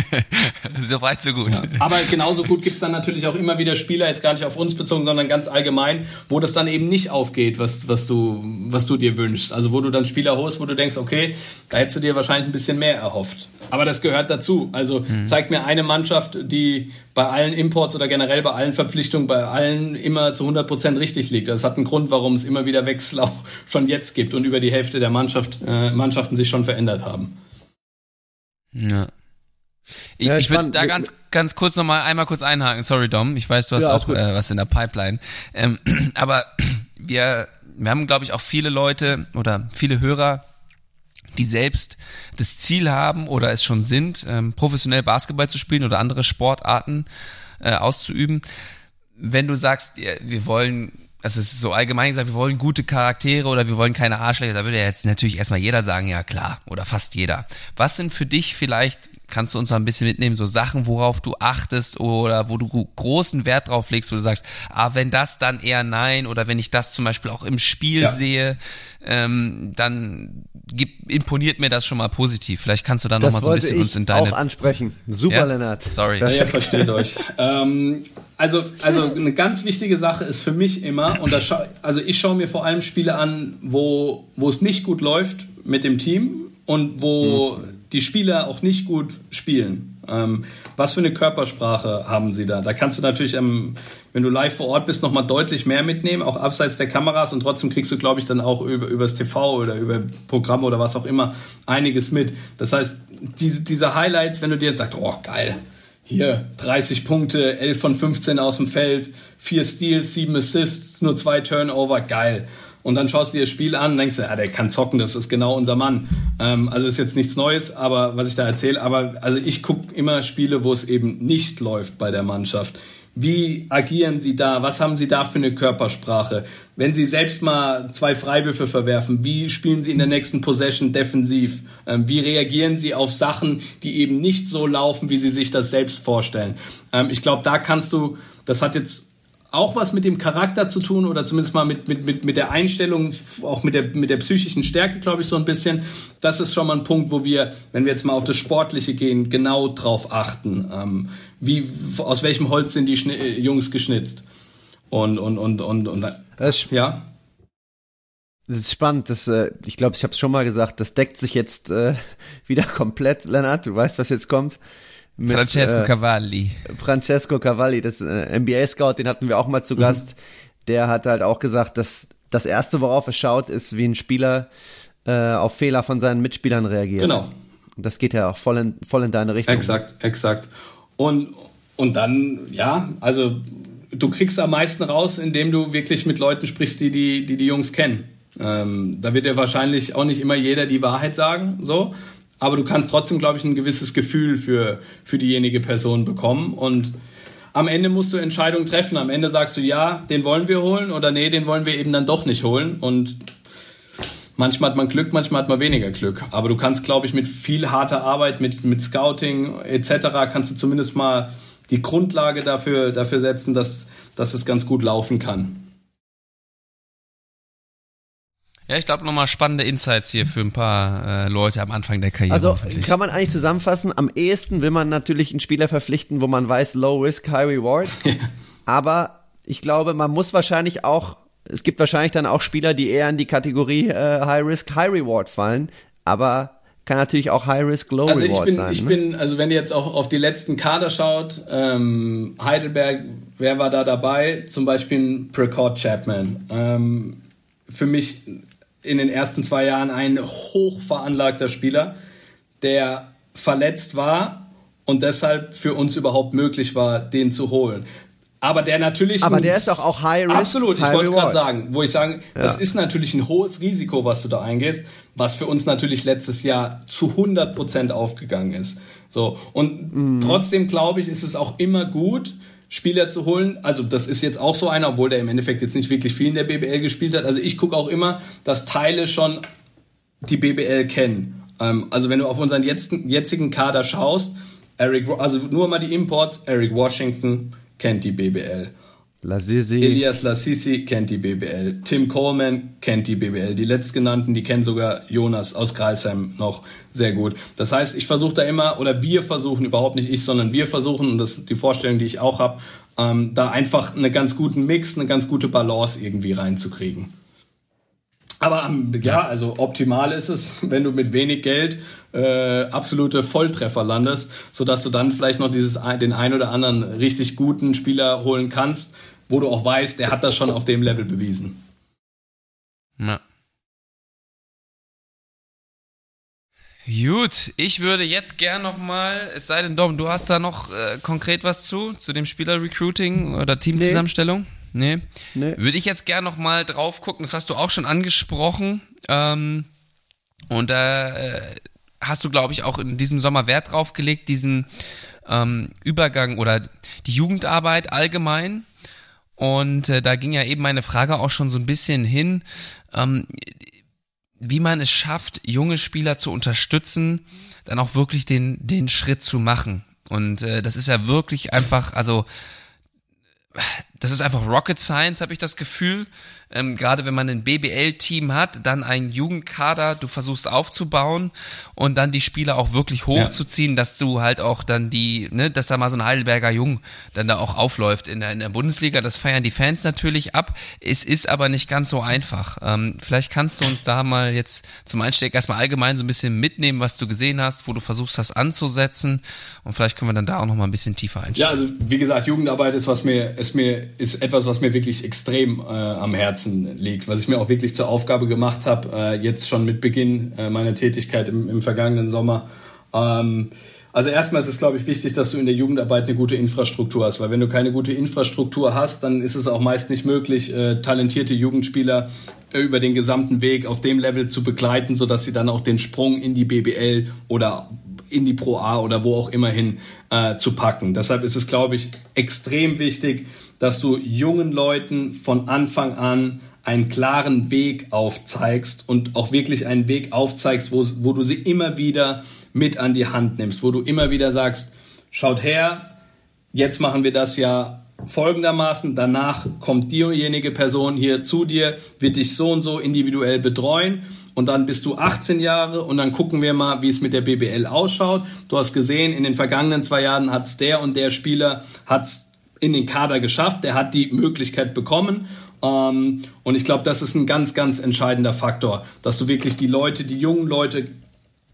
B: so weit, so gut. Ja.
C: Aber genauso gut gibt es dann natürlich auch immer wieder Spieler, jetzt gar nicht auf uns bezogen, sondern ganz allgemein, wo das dann eben nicht aufgeht, was, was, du, was du dir wünschst. Also wo du dann Spieler holst, wo du denkst, okay, da hättest du dir wahrscheinlich ein bisschen mehr erhofft. Aber das gehört dazu. Also mhm. zeig mir eine Mannschaft, die bei allen Imports oder generell bei allen Verpflichtungen, bei allen immer zu 100 Prozent richtig liegt. Das hat einen Grund, warum es immer wieder Wechsel auch schon jetzt gibt und über die Hälfte der Mannschaft, äh, Mannschaften sich schon verändert haben.
B: Ja. Ich, ja, ich würde da ganz, ganz kurz nochmal einmal kurz einhaken. Sorry, Dom. Ich weiß, du hast ja, auch äh, was in der Pipeline. Ähm, aber wir, wir haben, glaube ich, auch viele Leute oder viele Hörer, die selbst das Ziel haben oder es schon sind, ähm, professionell Basketball zu spielen oder andere Sportarten äh, auszuüben. Wenn du sagst, wir wollen also es ist so allgemein gesagt, wir wollen gute Charaktere oder wir wollen keine Arschlöcher, da würde ja jetzt natürlich erstmal jeder sagen, ja klar, oder fast jeder. Was sind für dich vielleicht, kannst du uns mal ein bisschen mitnehmen, so Sachen, worauf du achtest oder wo du großen Wert drauf legst, wo du sagst, ah, wenn das dann eher nein oder wenn ich das zum Beispiel auch im Spiel ja. sehe, ähm, dann gibt, imponiert mir das schon mal positiv. Vielleicht kannst du da nochmal so ein bisschen uns in deine.
A: auch ansprechen. Super, ja? Lennart.
C: Sorry. Ja, ja versteht euch. Ähm, also, also eine ganz wichtige Sache ist für mich immer, und das also ich schaue mir vor allem Spiele an, wo, wo es nicht gut läuft mit dem Team und wo mhm. die Spieler auch nicht gut spielen. Ähm, was für eine Körpersprache haben sie da? Da kannst du natürlich, ähm, wenn du live vor Ort bist, nochmal deutlich mehr mitnehmen, auch abseits der Kameras und trotzdem kriegst du, glaube ich, dann auch über, übers TV oder über Programme oder was auch immer einiges mit. Das heißt, diese, diese Highlights, wenn du dir jetzt sagst, oh geil, hier 30 Punkte, 11 von 15 aus dem Feld, 4 Steals, 7 Assists, nur 2 Turnover, geil und dann schaust du dir das Spiel an und denkst, ja, der kann zocken, das ist genau unser Mann. Ähm, also ist jetzt nichts Neues, aber was ich da erzähle, aber also ich gucke immer Spiele, wo es eben nicht läuft bei der Mannschaft. Wie agieren sie da? Was haben sie da für eine Körpersprache? Wenn sie selbst mal zwei Freiwürfe verwerfen, wie spielen sie in der nächsten Possession defensiv? Ähm, wie reagieren sie auf Sachen, die eben nicht so laufen, wie sie sich das selbst vorstellen? Ähm, ich glaube, da kannst du, das hat jetzt auch was mit dem Charakter zu tun oder zumindest mal mit, mit, mit, mit der Einstellung, auch mit der, mit der psychischen Stärke, glaube ich, so ein bisschen. Das ist schon mal ein Punkt, wo wir, wenn wir jetzt mal auf das Sportliche gehen, genau drauf achten. Ähm, wie, aus welchem Holz sind die Schni äh, Jungs geschnitzt? Und, und, und, und, und,
A: das ja. Das ist spannend. Das, äh, ich glaube, ich habe es schon mal gesagt. Das deckt sich jetzt äh, wieder komplett, Lennart. Du weißt, was jetzt kommt.
B: Mit, Francesco äh, Cavalli.
A: Francesco Cavalli, das äh, NBA-Scout, den hatten wir auch mal zu mhm. Gast. Der hat halt auch gesagt, dass das Erste, worauf er schaut, ist, wie ein Spieler äh, auf Fehler von seinen Mitspielern reagiert.
C: Genau.
A: Und das geht ja auch voll in, voll in deine Richtung.
C: Exakt, exakt. Und, und dann, ja, also du kriegst am meisten raus, indem du wirklich mit Leuten sprichst, die die, die, die Jungs kennen. Ähm, da wird dir wahrscheinlich auch nicht immer jeder die Wahrheit sagen, so aber du kannst trotzdem, glaube ich, ein gewisses Gefühl für, für diejenige Person bekommen und am Ende musst du Entscheidungen treffen. Am Ende sagst du, ja, den wollen wir holen oder nee, den wollen wir eben dann doch nicht holen und manchmal hat man Glück, manchmal hat man weniger Glück. Aber du kannst, glaube ich, mit viel harter Arbeit, mit, mit Scouting etc., kannst du zumindest mal die Grundlage dafür, dafür setzen, dass, dass es ganz gut laufen kann.
B: Ja, ich glaube nochmal spannende Insights hier für ein paar äh, Leute am Anfang der Karriere.
A: Also kann man eigentlich zusammenfassen, am ehesten will man natürlich einen Spieler verpflichten, wo man weiß, low risk, high reward. Aber ich glaube, man muss wahrscheinlich auch, es gibt wahrscheinlich dann auch Spieler, die eher in die Kategorie äh, high risk, high reward fallen. Aber kann natürlich auch High Risk, Low
C: also
A: Reward
C: ich bin,
A: sein.
C: Ich
A: ne?
C: bin, also wenn ihr jetzt auch auf die letzten Kader schaut, ähm, Heidelberg, wer war da dabei? Zum Beispiel ein Precord Chapman. Ähm, für mich in den ersten zwei Jahren ein hochveranlagter Spieler, der verletzt war und deshalb für uns überhaupt möglich war, den zu holen. aber der natürlich.
A: Aber der ist doch auch High Risk.
C: Absolut, ich wollte gerade sagen, wo ich sagen,
A: Ja.
C: das ist natürlich ein hohes Risiko, was du da eingehst, was für uns natürlich letztes Jahr zu 100 Prozent aufgegangen ist. So und
A: Mhm.
C: trotzdem glaube ich, ist es auch immer gut. Spieler zu holen, also das ist jetzt auch so einer, obwohl der im Endeffekt jetzt nicht wirklich viel in der BBL gespielt hat. Also ich gucke auch immer, dass Teile schon die BBL kennen. Ähm, also wenn du auf unseren jetzigen, jetzigen Kader schaust, Eric, also nur mal die Imports, Eric Washington kennt die BBL.
A: Lasisi.
C: Elias Lassisi kennt die BBL. Tim Coleman kennt die BBL. Die letztgenannten, die kennen sogar Jonas aus Kreisheim noch sehr gut. Das heißt, ich versuche da immer, oder wir versuchen, überhaupt nicht ich, sondern wir versuchen, und das ist die Vorstellung, die ich auch habe, ähm, da einfach einen ganz guten Mix, eine ganz gute Balance irgendwie reinzukriegen. Aber ähm, ja, also optimal ist es, wenn du mit wenig Geld äh, absolute Volltreffer landest, sodass du dann vielleicht noch dieses den ein oder anderen richtig guten Spieler holen kannst, wo du auch weißt, der hat das schon auf dem Level bewiesen.
B: Ja. Gut, ich würde jetzt gern noch mal, es sei denn, Dom, du hast da noch äh, konkret was zu, zu dem Spieler-Recruiting oder Teamzusammenstellung? Nee.
A: Nee.
B: Würde ich jetzt gern noch mal drauf gucken, das hast du auch schon angesprochen. Ähm, und da äh, hast du, glaube ich, auch in diesem Sommer Wert drauf gelegt, diesen ähm, Übergang oder die Jugendarbeit allgemein. Und äh, da ging ja eben meine Frage auch schon so ein bisschen hin, ähm, wie man es schafft, junge Spieler zu unterstützen, dann auch wirklich den, den Schritt zu machen. Und äh, das ist ja wirklich einfach, also das ist einfach Rocket Science, habe ich das Gefühl. Ähm, Gerade wenn man ein BBL-Team hat, dann einen Jugendkader, du versuchst aufzubauen und dann die Spieler auch wirklich hochzuziehen, dass du halt auch dann die, ne, dass da mal so ein Heidelberger Jung dann da auch aufläuft in der, in der Bundesliga. Das feiern die Fans natürlich ab. Es ist aber nicht ganz so einfach. Ähm, vielleicht kannst du uns da mal jetzt zum Einstieg erstmal allgemein so ein bisschen mitnehmen, was du gesehen hast, wo du versuchst hast anzusetzen und vielleicht können wir dann da auch noch mal ein bisschen tiefer einsteigen.
C: Ja, also wie gesagt, Jugendarbeit ist was mir ist mir ist etwas, was mir wirklich extrem äh, am Herzen liegt, was ich mir auch wirklich zur Aufgabe gemacht habe, äh, jetzt schon mit Beginn äh, meiner Tätigkeit im, im vergangenen Sommer. Ähm, also erstmal ist es, glaube ich, wichtig, dass du in der Jugendarbeit eine gute Infrastruktur hast, weil wenn du keine gute Infrastruktur hast, dann ist es auch meist nicht möglich, äh, talentierte Jugendspieler äh, über den gesamten Weg auf dem Level zu begleiten, sodass sie dann auch den Sprung in die BBL oder in die Pro A oder wo auch immer hin äh, zu packen. Deshalb ist es, glaube ich, extrem wichtig, dass du jungen Leuten von Anfang an einen klaren Weg aufzeigst und auch wirklich einen Weg aufzeigst, wo, wo du sie immer wieder mit an die Hand nimmst, wo du immer wieder sagst, schaut her, jetzt machen wir das ja folgendermaßen, danach kommt diejenige Person hier zu dir, wird dich so und so individuell betreuen und dann bist du 18 Jahre und dann gucken wir mal, wie es mit der BBL ausschaut. Du hast gesehen, in den vergangenen zwei Jahren hat's der und der Spieler hat's in den Kader geschafft, der hat die Möglichkeit bekommen. Ähm, und ich glaube, das ist ein ganz, ganz entscheidender Faktor, dass du wirklich die Leute, die jungen Leute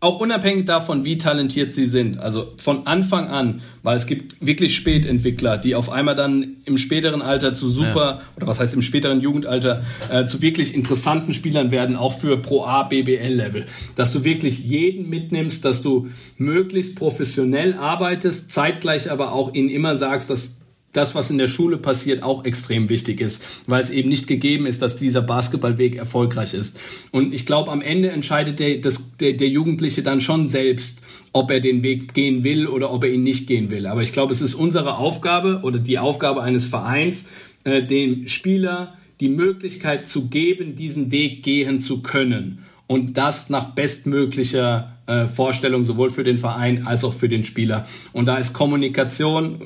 C: auch unabhängig davon, wie talentiert sie sind, also von Anfang an, weil es gibt wirklich Spätentwickler, die auf einmal dann im späteren Alter zu super, oder was heißt im späteren Jugendalter, äh, zu wirklich interessanten Spielern werden, auch für Pro A, BBL Level. Dass du wirklich jeden mitnimmst, dass du möglichst professionell arbeitest, zeitgleich aber auch ihnen immer sagst, dass das, was in der Schule passiert, auch extrem wichtig ist, weil es eben nicht gegeben ist, dass dieser Basketballweg erfolgreich ist. Und ich glaube, am Ende entscheidet der, das, der, der Jugendliche dann schon selbst, ob er den Weg gehen will oder ob er ihn nicht gehen will. Aber ich glaube, es ist unsere Aufgabe oder die Aufgabe eines Vereins, äh, dem Spieler die Möglichkeit zu geben, diesen Weg gehen zu können. Und das nach bestmöglicher äh, Vorstellung sowohl für den Verein als auch für den Spieler. Und da ist Kommunikation,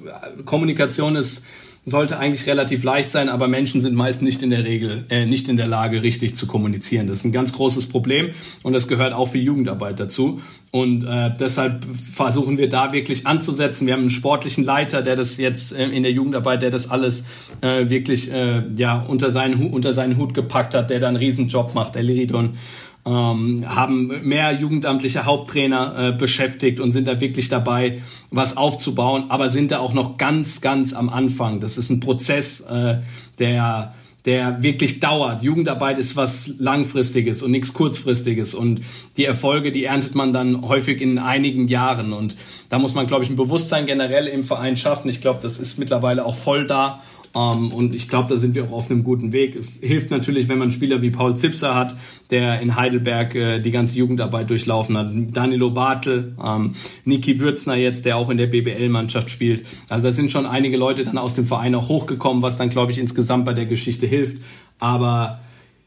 C: Kommunikation ist sollte eigentlich relativ leicht sein, aber Menschen sind meist nicht in der Regel äh, nicht in der Lage, richtig zu kommunizieren. Das ist ein ganz großes Problem und das gehört auch für Jugendarbeit dazu. Und äh, deshalb versuchen wir da wirklich anzusetzen. Wir haben einen sportlichen Leiter, der das jetzt äh, in der Jugendarbeit, der das alles äh, wirklich äh, ja unter seinen unter seinen Hut gepackt hat, der da einen Riesenjob macht, der Liridon ähm, haben mehr jugendamtliche Haupttrainer äh, beschäftigt und sind da wirklich dabei, was aufzubauen, aber sind da auch noch ganz, ganz am Anfang. Das ist ein Prozess, äh, der der wirklich dauert. Jugendarbeit ist was Langfristiges und nichts Kurzfristiges. Und die Erfolge, die erntet man dann häufig in einigen Jahren. Und da muss man, glaube ich, ein Bewusstsein generell im Verein schaffen. Ich glaube, das ist mittlerweile auch voll da. Ähm, und ich glaube, da sind wir auch auf einem guten Weg. Es hilft natürlich, wenn man Spieler wie Paul Zipser hat, der in Heidelberg äh, die ganze Jugendarbeit durchlaufen hat. Danilo Bartel, ähm, Niki Würzner jetzt, der auch in der BBL-Mannschaft spielt. Also da sind schon einige Leute dann aus dem Verein auch hochgekommen, was dann, glaube ich, insgesamt bei der Geschichte hilft. Aber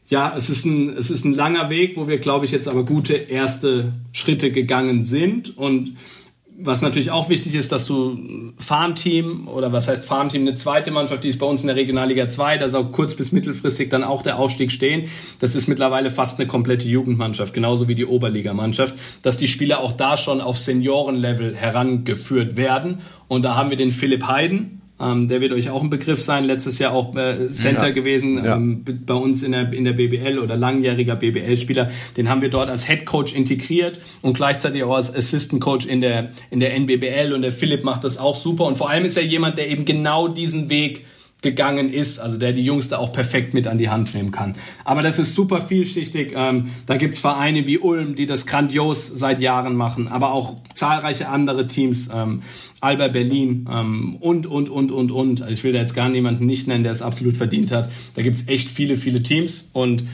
C: ja, es ist ein, es ist ein langer Weg, wo wir, glaube ich, jetzt aber gute erste Schritte gegangen sind. Und was natürlich auch wichtig ist, dass du Farmteam oder was heißt Farmteam, eine zweite Mannschaft, die ist bei uns in der Regionalliga 2, da soll kurz bis mittelfristig dann auch der Aufstieg stehen. Das ist mittlerweile fast eine komplette Jugendmannschaft, genauso wie die Oberligamannschaft, dass die Spieler auch da schon auf Seniorenlevel herangeführt werden. Und da haben wir den Philipp Heiden, ähm, der wird euch auch ein Begriff sein. Letztes Jahr auch äh, Center ja. gewesen ja. Ähm, bei uns in der, in der BBL oder langjähriger BBL-Spieler. Den haben wir dort als Head Coach integriert und gleichzeitig auch als Assistant Coach in der, in der NBBL. Und der Philipp macht das auch super. Und vor allem ist er jemand, der eben genau diesen Weg gegangen ist, also der die Jungs da auch perfekt mit an die Hand nehmen kann. Aber das ist super vielschichtig. Ähm, da gibt's Vereine wie Ulm, die das grandios seit Jahren machen, aber auch zahlreiche andere Teams, ähm, Alba Berlin ähm, und, und, und, und, und. Ich will da jetzt gar niemanden nicht nennen, der es absolut verdient hat. Da gibt's echt viele, viele Teams und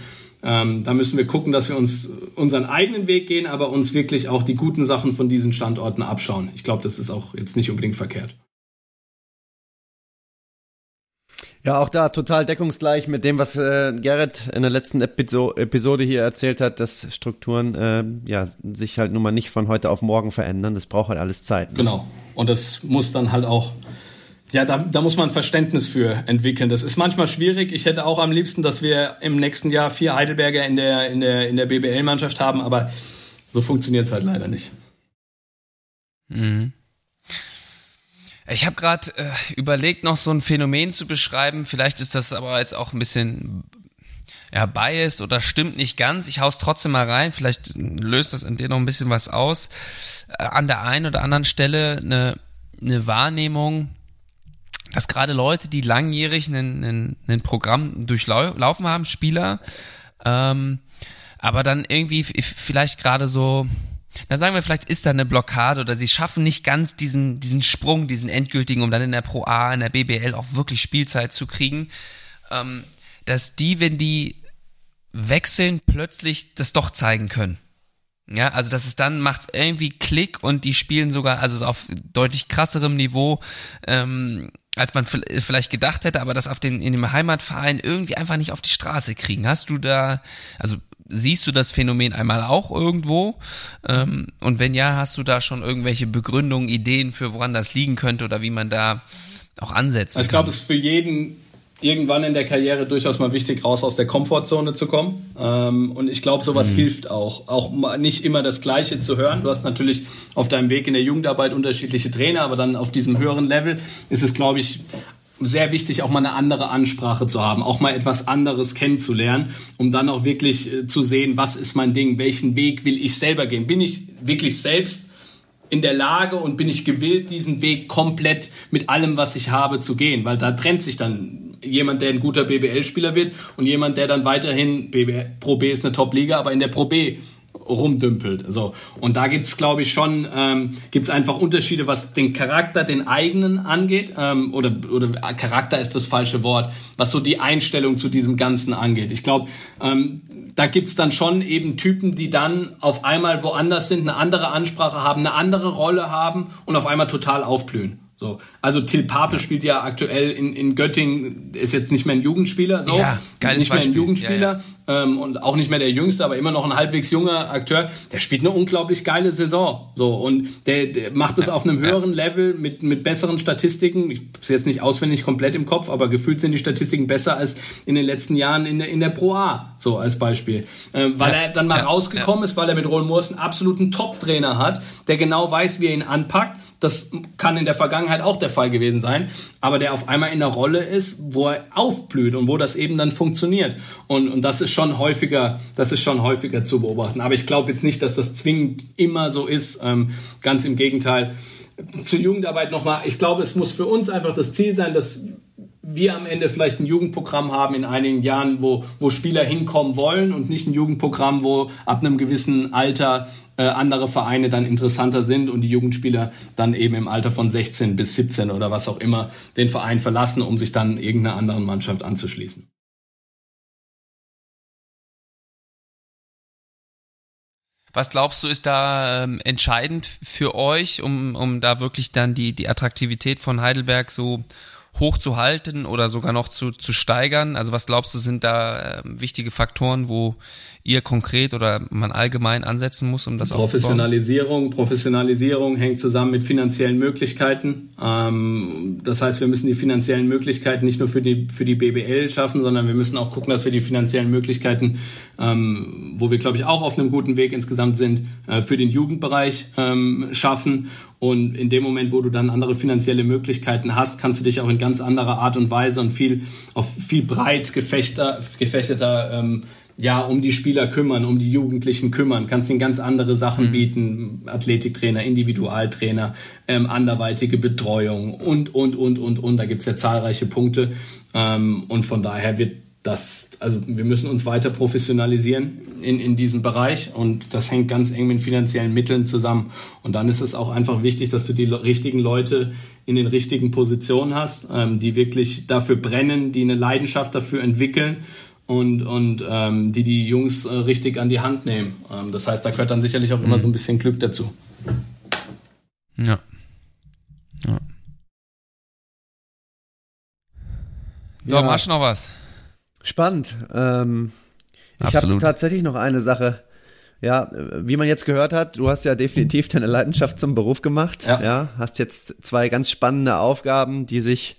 C: ähm, da müssen wir gucken, dass wir uns unseren eigenen Weg gehen, aber uns wirklich auch die guten Sachen von diesen Standorten abschauen. Ich glaube, das ist auch jetzt nicht unbedingt verkehrt.
A: Ja, auch da total deckungsgleich mit dem, was äh, Gerrit in der letzten Episo Episode hier erzählt hat, dass Strukturen äh, ja sich halt nun mal nicht von heute auf morgen verändern. Das braucht halt alles Zeit.
C: Ne? Genau. Und das muss dann halt auch, ja, da, da muss man Verständnis für entwickeln. Das ist manchmal schwierig. Ich hätte auch am liebsten, dass wir im nächsten Jahr vier Heidelberger in der, in der, in der BBL-Mannschaft haben, aber so funktioniert es halt leider nicht.
B: Mhm. Ich habe gerade äh, überlegt, noch so ein Phänomen zu beschreiben. Vielleicht ist das aber jetzt auch ein bisschen ja, biased oder stimmt nicht ganz. Ich hau's trotzdem mal rein. Vielleicht löst das in dir noch ein bisschen was aus. Äh, an der einen oder anderen Stelle eine, eine Wahrnehmung, dass gerade Leute, die langjährig ein, ein, Programm durchlaufen haben, Spieler, ähm, aber dann irgendwie vielleicht gerade so dann sagen wir, vielleicht ist da eine Blockade oder sie schaffen nicht ganz diesen, diesen Sprung, diesen endgültigen, um dann in der Pro A, in der BBL auch wirklich Spielzeit zu kriegen, ähm, dass die, wenn die wechseln, plötzlich das doch zeigen können. Ja, also dass es dann macht irgendwie Klick und die spielen sogar also auf deutlich krasserem Niveau, ähm, als man vielleicht gedacht hätte, aber das auf den in dem Heimatverein irgendwie einfach nicht auf die Straße kriegen. Hast du da, also siehst du das Phänomen einmal auch irgendwo? Ähm, und wenn ja, hast du da schon irgendwelche Begründungen, Ideen für woran das liegen könnte oder wie man da auch ansetzt?
C: Ich glaube, es ist für jeden irgendwann in der Karriere durchaus mal wichtig, raus aus der Komfortzone zu kommen. Ähm, und ich glaube, sowas mhm. hilft auch. Auch nicht immer das Gleiche zu hören. Du hast natürlich auf deinem Weg in der Jugendarbeit unterschiedliche Trainer, aber dann auf diesem höheren Level ist es, glaube ich, sehr wichtig, auch mal eine andere Ansprache zu haben, auch mal etwas anderes kennenzulernen, um dann auch wirklich äh, zu sehen, was ist mein Ding, welchen Weg will ich selber gehen. Bin ich wirklich selbst in der Lage und bin ich gewillt, diesen Weg komplett mit allem, was ich habe, zu gehen? Weil da trennt sich dann jemand, der ein guter BBL-Spieler wird und jemand, der dann weiterhin, BBL, Pro B ist eine Top-Liga, aber in der Pro B rumdümpelt. So. Und da gibt's glaube ich, schon, ähm, gibt's einfach Unterschiede, was den Charakter, den eigenen angeht. Ähm, oder, oder Charakter ist das falsche Wort, was so die Einstellung zu diesem Ganzen angeht. Ich glaube, ähm, da gibt's dann schon eben Typen, die dann auf einmal woanders sind, eine andere Ansprache haben, eine andere Rolle haben und auf einmal total aufblühen. So. Also Till Pape spielt ja aktuell in, in Göttingen, ist jetzt nicht mehr ein Jugendspieler, so. Ja, geiles nicht mehr ein Jugendspieler ja, ja. Ähm, und auch nicht mehr der Jüngste, aber immer noch ein halbwegs junger Akteur. Der spielt eine unglaublich geile Saison. So. Und der, der macht es auf einem höheren Level mit, mit besseren Statistiken. Ich hab's jetzt nicht auswendig komplett im Kopf, aber gefühlt sind die Statistiken besser als in den letzten Jahren in der, in der Pro A, so als Beispiel. Ähm, weil er dann mal rausgekommen ist, weil er mit Roll Moors einen absoluten Top-Trainer hat, der genau weiß, wie er ihn anpackt. Das kann in der Vergangenheit Vergangenheit auch der Fall gewesen sein, aber der auf einmal in der Rolle ist, wo er aufblüht und wo das eben dann funktioniert. Und, und das ist schon häufiger, das ist schon häufiger zu beobachten. Aber ich glaube jetzt nicht, dass das zwingend immer so ist. Ähm, ganz im Gegenteil. Zur Jugendarbeit nochmal. Ich glaube, es muss für uns einfach das Ziel sein, dass wir am Ende vielleicht ein Jugendprogramm haben in einigen Jahren, wo, wo Spieler hinkommen wollen und nicht ein Jugendprogramm, wo ab einem gewissen Alter äh, andere Vereine dann interessanter sind und die Jugendspieler dann eben im Alter von 16 bis 17 oder was auch immer den Verein verlassen, um sich dann irgendeiner anderen Mannschaft anzuschließen.
B: Was glaubst du, ist da ähm, entscheidend für euch, um, um da wirklich dann die, die Attraktivität von Heidelberg so hoch zu halten oder sogar noch zu, zu steigern? Also was glaubst du, sind da äh, wichtige Faktoren, wo ihr konkret oder man allgemein ansetzen muss, um das
C: Professionalisierung, Professionalisierung hängt zusammen mit finanziellen Möglichkeiten. Ähm, das heißt, wir müssen die finanziellen Möglichkeiten nicht nur für die, für die BBL schaffen, sondern wir müssen auch gucken, dass wir die finanziellen Möglichkeiten, ähm, wo wir, glaube ich, auch auf einem guten Weg insgesamt sind, äh, für den Jugendbereich ähm, schaffen. Und in dem Moment, wo du dann andere finanzielle Möglichkeiten hast, kannst du dich auch in ganz anderer Art und Weise und viel auf viel breit gefechteter, gefechteter ähm, ja, um die Spieler kümmern, um die Jugendlichen kümmern, kannst ihnen ganz andere Sachen mhm. bieten, Athletiktrainer, Individualtrainer, ähm, anderweitige Betreuung und, und, und, und, und, da gibt's ja zahlreiche Punkte. Ähm, und von daher wird das, also wir müssen uns weiter professionalisieren in, in diesem Bereich und das hängt ganz eng mit finanziellen Mitteln zusammen. Und dann ist es auch einfach wichtig, dass du die richtigen Leute in den richtigen Positionen hast, ähm, die wirklich dafür brennen, die eine Leidenschaft dafür entwickeln und, und ähm, die die Jungs äh, richtig an die Hand nehmen. Ähm, das heißt, da gehört dann sicherlich auch immer so ein bisschen Glück dazu.
B: Ja. ja. So, ja. machst du noch was?
A: Spannend. Ähm, ich habe tatsächlich noch eine Sache. Ja, wie man jetzt gehört hat, du hast ja definitiv deine Leidenschaft zum Beruf gemacht. Ja. ja hast jetzt zwei ganz spannende Aufgaben, die sich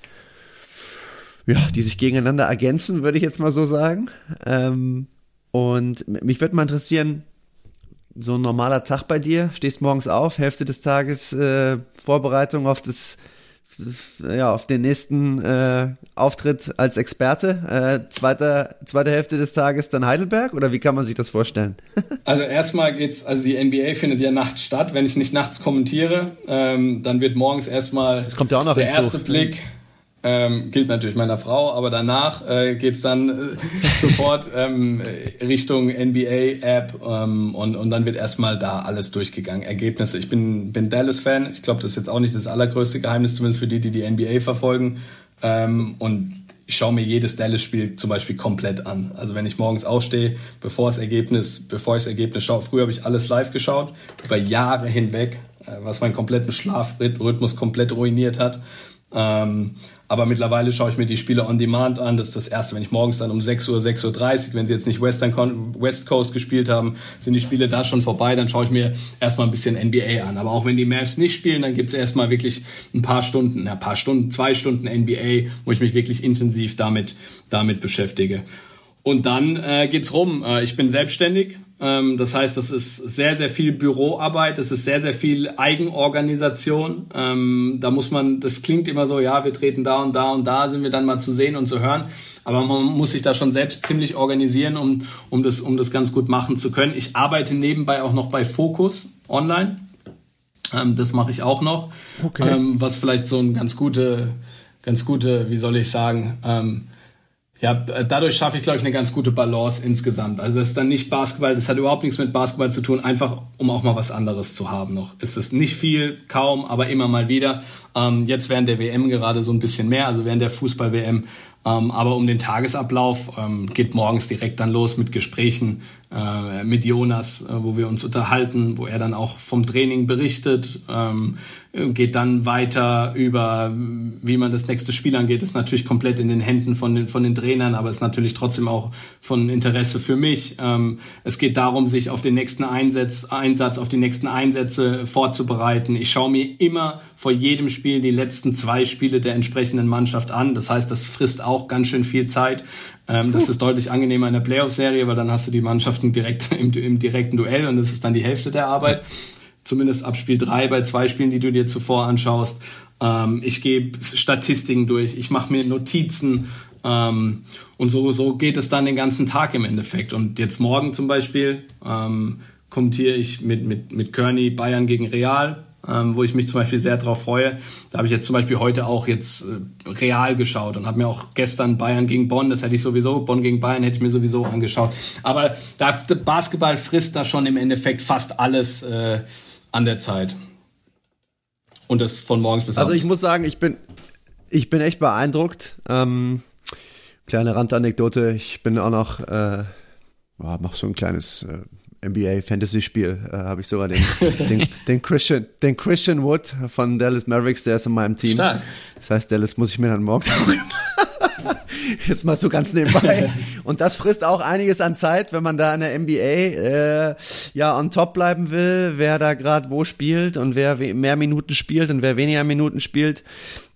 A: ja, die sich gegeneinander ergänzen, würde ich jetzt mal so sagen. Ähm, und mich würde mal interessieren, so ein normaler Tag bei dir, stehst morgens auf, Hälfte des Tages äh, Vorbereitung auf das ja, auf den nächsten äh, Auftritt als Experte. Äh, zweite, zweite Hälfte des Tages dann Heidelberg oder wie kann man sich das vorstellen?
C: also erstmal geht's, also die NBA findet ja nachts statt. Wenn ich nicht nachts kommentiere, ähm, dann wird morgens erstmal
A: das kommt ja auch noch
C: der hinzu. erste Blick ähm, gilt natürlich meiner Frau, aber danach äh, geht's dann äh, sofort ähm, Richtung NBA-App ähm, und, und dann wird erstmal da alles durchgegangen. Ergebnisse. Ich bin, bin Dallas-Fan. Ich glaube, das ist jetzt auch nicht das allergrößte Geheimnis, zumindest für die, die die NBA verfolgen. Ähm, und ich schaue mir jedes Dallas-Spiel zum Beispiel komplett an. Also wenn ich morgens aufstehe, bevor das Ergebnis, bevor ich das Ergebnis schaue, früher habe ich alles live geschaut, über Jahre hinweg, äh, was meinen kompletten Schlafrhythmus komplett ruiniert hat. Ähm, aber mittlerweile schaue ich mir die Spiele on demand an. Das ist das erste, wenn ich morgens dann um 6 Uhr, 6.30 Uhr, wenn sie jetzt nicht Western West Coast gespielt haben, sind die Spiele da schon vorbei. Dann schaue ich mir erstmal ein bisschen NBA an. Aber auch wenn die Mavs nicht spielen, dann gibt es erstmal wirklich ein paar Stunden, ein paar Stunden, zwei Stunden NBA, wo ich mich wirklich intensiv damit, damit beschäftige. Und dann äh, geht's rum. Äh, ich bin selbstständig. Ähm, das heißt, das ist sehr, sehr viel Büroarbeit. Das ist sehr, sehr viel Eigenorganisation. Ähm, da muss man, das klingt immer so, ja, wir treten da und da und da, sind wir dann mal zu sehen und zu hören. Aber man muss sich da schon selbst ziemlich organisieren, um, um, das, um das ganz gut machen zu können. Ich arbeite nebenbei auch noch bei Focus online. Ähm, das mache ich auch noch. Okay. Was vielleicht so ein ganz gute, ganz gute, wie soll ich sagen, ja, dadurch schaffe ich, glaube ich, eine ganz gute Balance insgesamt. Also das ist dann nicht Basketball, das hat überhaupt nichts mit Basketball zu tun, einfach um auch mal was anderes zu haben noch. Es ist nicht viel, kaum, aber immer mal wieder. Ähm, jetzt während der WM gerade so ein bisschen mehr, also während der Fußball-WM ähm, aber um den Tagesablauf ähm, geht morgens direkt dann los mit Gesprächen äh, mit Jonas, äh, wo wir uns unterhalten, wo er dann auch vom Training berichtet, ähm, geht dann weiter über, wie man das nächste Spiel angeht, ist natürlich komplett in den Händen von den, von den Trainern, aber ist natürlich trotzdem auch von Interesse für mich. Ähm, es geht darum, sich auf den nächsten Einsatz, Einsatz, auf die nächsten Einsätze vorzubereiten. Ich schaue mir immer vor jedem Spiel die letzten zwei Spiele der entsprechenden Mannschaft an. Das heißt, das frisst auch ganz schön viel Zeit. Ähm, das ist deutlich angenehmer in der Playoff-Serie, weil dann hast du die Mannschaften direkt im, im direkten Duell und das ist dann die Hälfte der Arbeit. Zumindest ab Spiel drei bei zwei Spielen, die du dir zuvor anschaust. Ähm, ich gebe Statistiken durch, ich mache mir Notizen ähm, und so, so geht es dann den ganzen Tag im Endeffekt. Und jetzt morgen zum Beispiel ähm, kommentiere ich mit, mit, mit Kearney Bayern gegen Real ähm, wo ich mich zum Beispiel sehr drauf freue. Da habe ich jetzt zum Beispiel heute auch jetzt äh, real geschaut und habe mir auch gestern Bayern gegen Bonn, das hätte ich sowieso, Bonn gegen Bayern hätte ich mir sowieso angeschaut. Aber da, Basketball frisst da schon im Endeffekt fast alles äh, an der Zeit. Und das von morgens bis
A: abends. Also ich muss sagen, ich bin, ich bin echt beeindruckt. Ähm, kleine Randanekdote, ich bin auch noch, äh, oh, noch so ein kleines äh, NBA Fantasy Spiel äh, habe ich sogar den, den, den, Christian, den Christian Wood von Dallas Mavericks, der ist in meinem Team.
C: Stark.
A: Das heißt, Dallas muss ich mir dann morgens Jetzt mal so ganz nebenbei. Und das frisst auch einiges an Zeit, wenn man da in der NBA äh, ja on top bleiben will, wer da gerade wo spielt und wer mehr Minuten spielt und wer weniger Minuten spielt.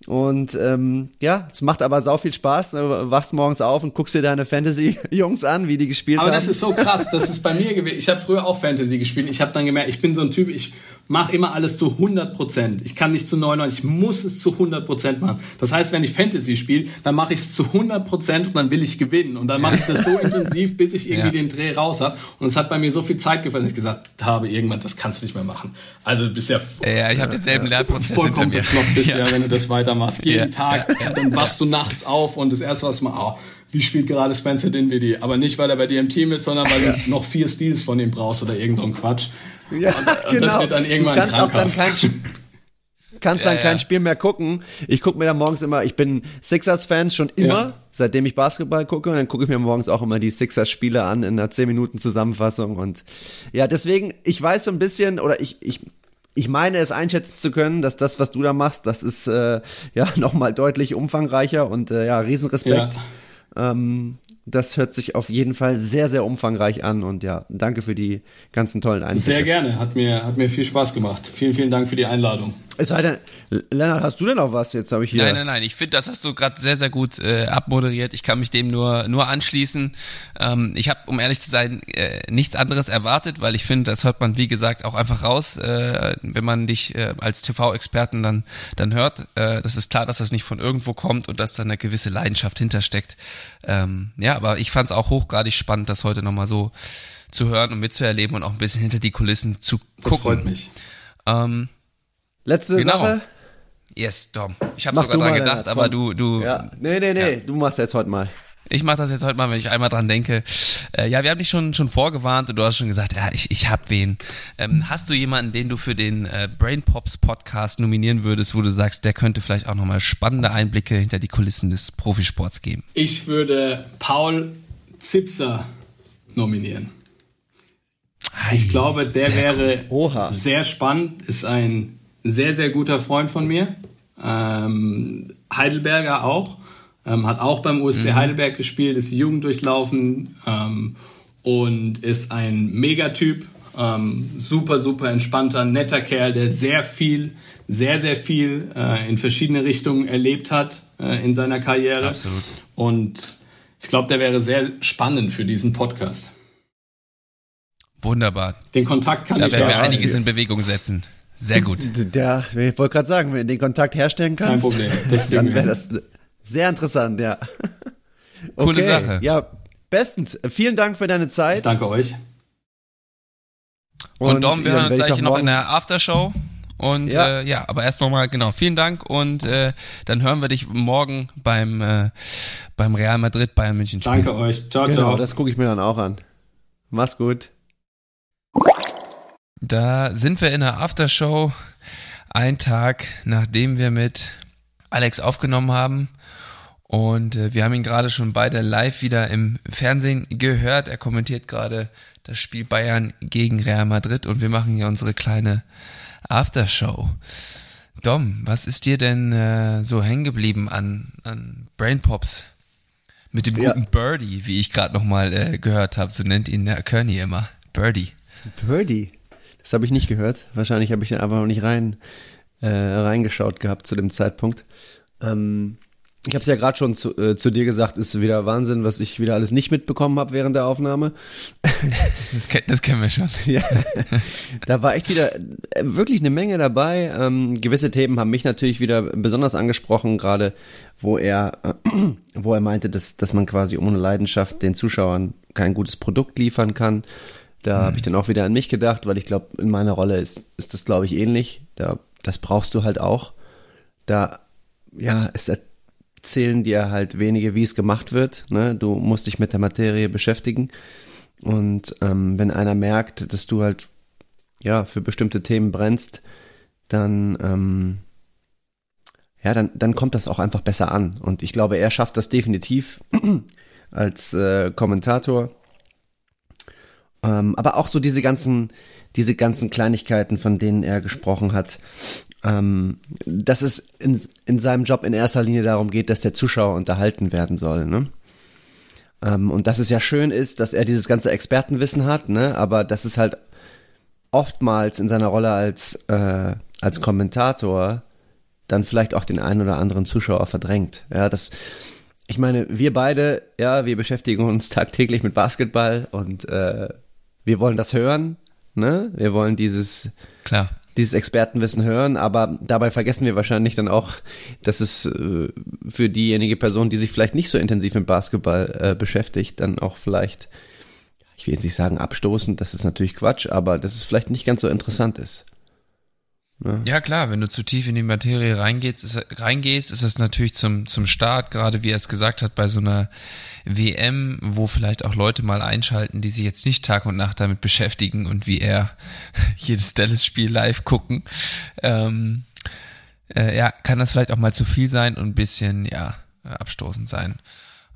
A: Und ähm, ja, es macht aber sau viel Spaß. Du wachst morgens auf und guckst dir deine Fantasy-Jungs an, wie die gespielt
C: aber
A: haben.
C: Aber das ist so krass, das ist bei mir gewesen. Ich habe früher auch Fantasy gespielt. Ich habe dann gemerkt, ich bin so ein Typ, ich mache immer alles zu 100 Prozent. Ich kann nicht zu 99, ich muss es zu 100 Prozent machen. Das heißt, wenn ich Fantasy spiele, dann mache ich es zu 100 Prozent und dann will ich gewinnen. Und dann mache ich das so intensiv, bis ich irgendwie ja. den Dreh raus habe. Und es hat bei mir so viel Zeit gefallen, dass ich gesagt habe, irgendwann, das kannst du nicht mehr machen. Also du bist ja,
B: ja ich habe denselben äh, Lernprozess
C: vollkommen bekloppt bist ja. ja, wenn du das weitermachst. Jeden ja. Tag, dann wachst du nachts auf und das erste, was man, oh, wie spielt gerade Spencer Dinwiddie? Aber nicht, weil er bei dir im Team ist, sondern weil du noch vier Steals von ihm brauchst oder irgend so ein Quatsch.
A: Ja, und, genau. das wird dann irgendwann du kannst krankhaft. Auch dann kein, kannst dann ja, kein Spiel mehr gucken. Ich gucke mir dann morgens immer, ich bin Sixers-Fan schon immer, ja. seitdem ich Basketball gucke. Und dann gucke ich mir morgens auch immer die Sixers-Spiele an in einer 10 Minuten Zusammenfassung. Und ja, deswegen, ich weiß so ein bisschen, oder ich, ich, ich meine es einschätzen zu können, dass das, was du da machst, das ist äh, ja nochmal deutlich umfangreicher und äh, ja, Riesenrespekt. Ja. Ähm, das hört sich auf jeden Fall sehr, sehr umfangreich an und ja, danke für die ganzen tollen Einblicke.
C: Sehr gerne, hat mir, hat mir viel Spaß gemacht. Vielen, vielen Dank für die Einladung.
A: Es sei denn, Lennart, hast du denn noch was? Jetzt habe ich hier.
B: Nein, nein, nein. Ich finde, das hast du gerade sehr, sehr gut äh, abmoderiert. Ich kann mich dem nur, nur anschließen. Ähm, ich habe, um ehrlich zu sein, äh, nichts anderes erwartet, weil ich finde, das hört man, wie gesagt, auch einfach raus, äh, wenn man dich äh, als TV-Experten dann, dann hört. Äh, das ist klar, dass das nicht von irgendwo kommt und dass da eine gewisse Leidenschaft hintersteckt. Ähm, ja, aber ich fand es auch hochgradig spannend, das heute nochmal so zu hören und mitzuerleben und auch ein bisschen hinter die Kulissen zu gucken. Das
C: freut mich.
A: Ähm, Letzte genau. Sache.
B: Yes, Dom. Ich habe sogar dran gedacht, Lennart, aber du, du.
A: Ja. Nee, nee, nee, ja. du machst jetzt heute mal.
B: Ich mache das jetzt heute mal, wenn ich einmal dran denke. Äh, ja, wir haben dich schon schon vorgewarnt und du hast schon gesagt, ja, ich, ich hab wen. Ähm, hast du jemanden, den du für den äh, Brain Pops Podcast nominieren würdest, wo du sagst, der könnte vielleicht auch nochmal spannende Einblicke hinter die Kulissen des Profisports geben?
C: Ich würde Paul Zipser nominieren. Ich glaube, der wäre cool. sehr spannend, ist ein sehr, sehr guter Freund von mir. Ähm, Heidelberger auch. Ähm, hat auch beim USC mhm. Heidelberg gespielt, ist die Jugend durchlaufen ähm, und ist ein Megatyp. Ähm, super, super entspannter, netter Kerl, der sehr viel, sehr, sehr viel äh, in verschiedene Richtungen erlebt hat äh, in seiner Karriere.
B: Absolut.
C: Und ich glaube, der wäre sehr spannend für diesen Podcast.
B: Wunderbar.
C: Den Kontakt kann
B: da
C: ich
B: werden wir einiges in Bewegung setzen. Sehr gut.
A: Der, ich wollte gerade sagen, wenn du den Kontakt herstellen kannst,
C: Kein Problem. Das
A: dann wäre das sehr interessant, ja.
B: Okay. Coole Sache.
A: Ja, bestens. Vielen Dank für deine Zeit. Ich
C: danke euch.
B: Und, und Dom, wir hören uns gleich noch in der Aftershow. Und ja, äh, ja aber erst nochmal, genau, vielen Dank und äh, dann hören wir dich morgen beim, äh, beim Real Madrid Bayern München
C: Spiel. Danke euch. Ciao,
A: genau,
C: ciao.
A: Das gucke ich mir dann auch an. Mach's gut.
B: Da sind wir in der Aftershow, ein Tag nachdem wir mit Alex aufgenommen haben. Und äh, wir haben ihn gerade schon beide live wieder im Fernsehen gehört. Er kommentiert gerade das Spiel Bayern gegen Real Madrid und wir machen hier unsere kleine Aftershow. Dom, was ist dir denn äh, so hängen geblieben an, an Brain Pops? Mit dem ja. guten Birdie, wie ich gerade nochmal äh, gehört habe. So nennt ihn der Kearney immer. Birdie.
A: Birdie? Das habe ich nicht gehört. Wahrscheinlich habe ich den einfach noch nicht rein äh, reingeschaut gehabt zu dem Zeitpunkt. Ähm, ich habe es ja gerade schon zu, äh, zu, dir gesagt, ist wieder Wahnsinn, was ich wieder alles nicht mitbekommen habe während der Aufnahme.
B: Das, das kennen wir schon.
A: ja, da war echt wieder äh, wirklich eine Menge dabei. Ähm, gewisse Themen haben mich natürlich wieder besonders angesprochen, gerade wo er, äh, wo er meinte, dass, dass man quasi ohne Leidenschaft den Zuschauern kein gutes Produkt liefern kann. Da mhm. habe ich dann auch wieder an mich gedacht, weil ich glaube, in meiner Rolle ist, ist das, glaube ich, ähnlich. Da das brauchst du halt auch. Da, ja, es erzählen dir halt wenige, wie es gemacht wird. Ne? Du musst dich mit der Materie beschäftigen. Und ähm, wenn einer merkt, dass du halt ja für bestimmte Themen brennst, dann ähm, ja, dann, dann kommt das auch einfach besser an. Und ich glaube, er schafft das definitiv als äh, Kommentator. Ähm, aber auch so diese ganzen, diese ganzen Kleinigkeiten, von denen er gesprochen hat, ähm, dass es in, in seinem Job in erster Linie darum geht, dass der Zuschauer unterhalten werden soll. Ne? Ähm, und dass es ja schön ist, dass er dieses ganze Expertenwissen hat, ne? aber dass es halt oftmals in seiner Rolle als, äh, als Kommentator dann vielleicht auch den einen oder anderen Zuschauer verdrängt. Ja, das, ich meine, wir beide, ja, wir beschäftigen uns tagtäglich mit Basketball und äh, wir wollen das hören, ne? Wir wollen dieses
B: Klar.
A: dieses Expertenwissen hören, aber dabei vergessen wir wahrscheinlich dann auch, dass es äh, für diejenige Person, die sich vielleicht nicht so intensiv mit Basketball äh, beschäftigt, dann auch vielleicht, ich will jetzt nicht sagen abstoßend, das ist natürlich Quatsch, aber dass es vielleicht nicht ganz so interessant ist.
B: Ne? Ja klar, wenn du zu tief in die Materie reingehst, ist, reingehst, ist es natürlich zum, zum Start, gerade wie er es gesagt hat, bei so einer WM, wo vielleicht auch Leute mal einschalten, die sich jetzt nicht Tag und Nacht damit beschäftigen und wie er jedes Dallas-Spiel live gucken, ähm, äh, ja, kann das vielleicht auch mal zu viel sein und ein bisschen, ja, abstoßend sein.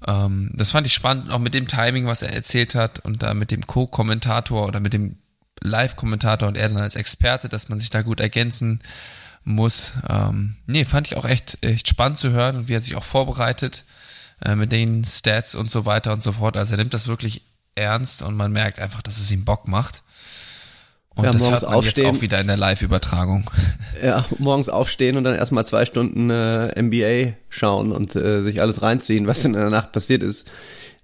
B: Ähm, das fand ich spannend, auch mit dem Timing, was er erzählt hat und da mit dem Co-Kommentator oder mit dem Live-Kommentator und er dann als Experte, dass man sich da gut ergänzen muss. Ähm, nee, fand ich auch echt, echt spannend zu hören und wie er sich auch vorbereitet äh, mit den Stats und so weiter und so fort. Also er nimmt das wirklich ernst und man merkt einfach, dass es ihm Bock macht. Und ja, das hört man aufstehen. jetzt auch wieder in der Live-Übertragung.
A: Ja, morgens aufstehen und dann erstmal zwei Stunden äh, NBA schauen und äh, sich alles reinziehen, was in der Nacht passiert ist.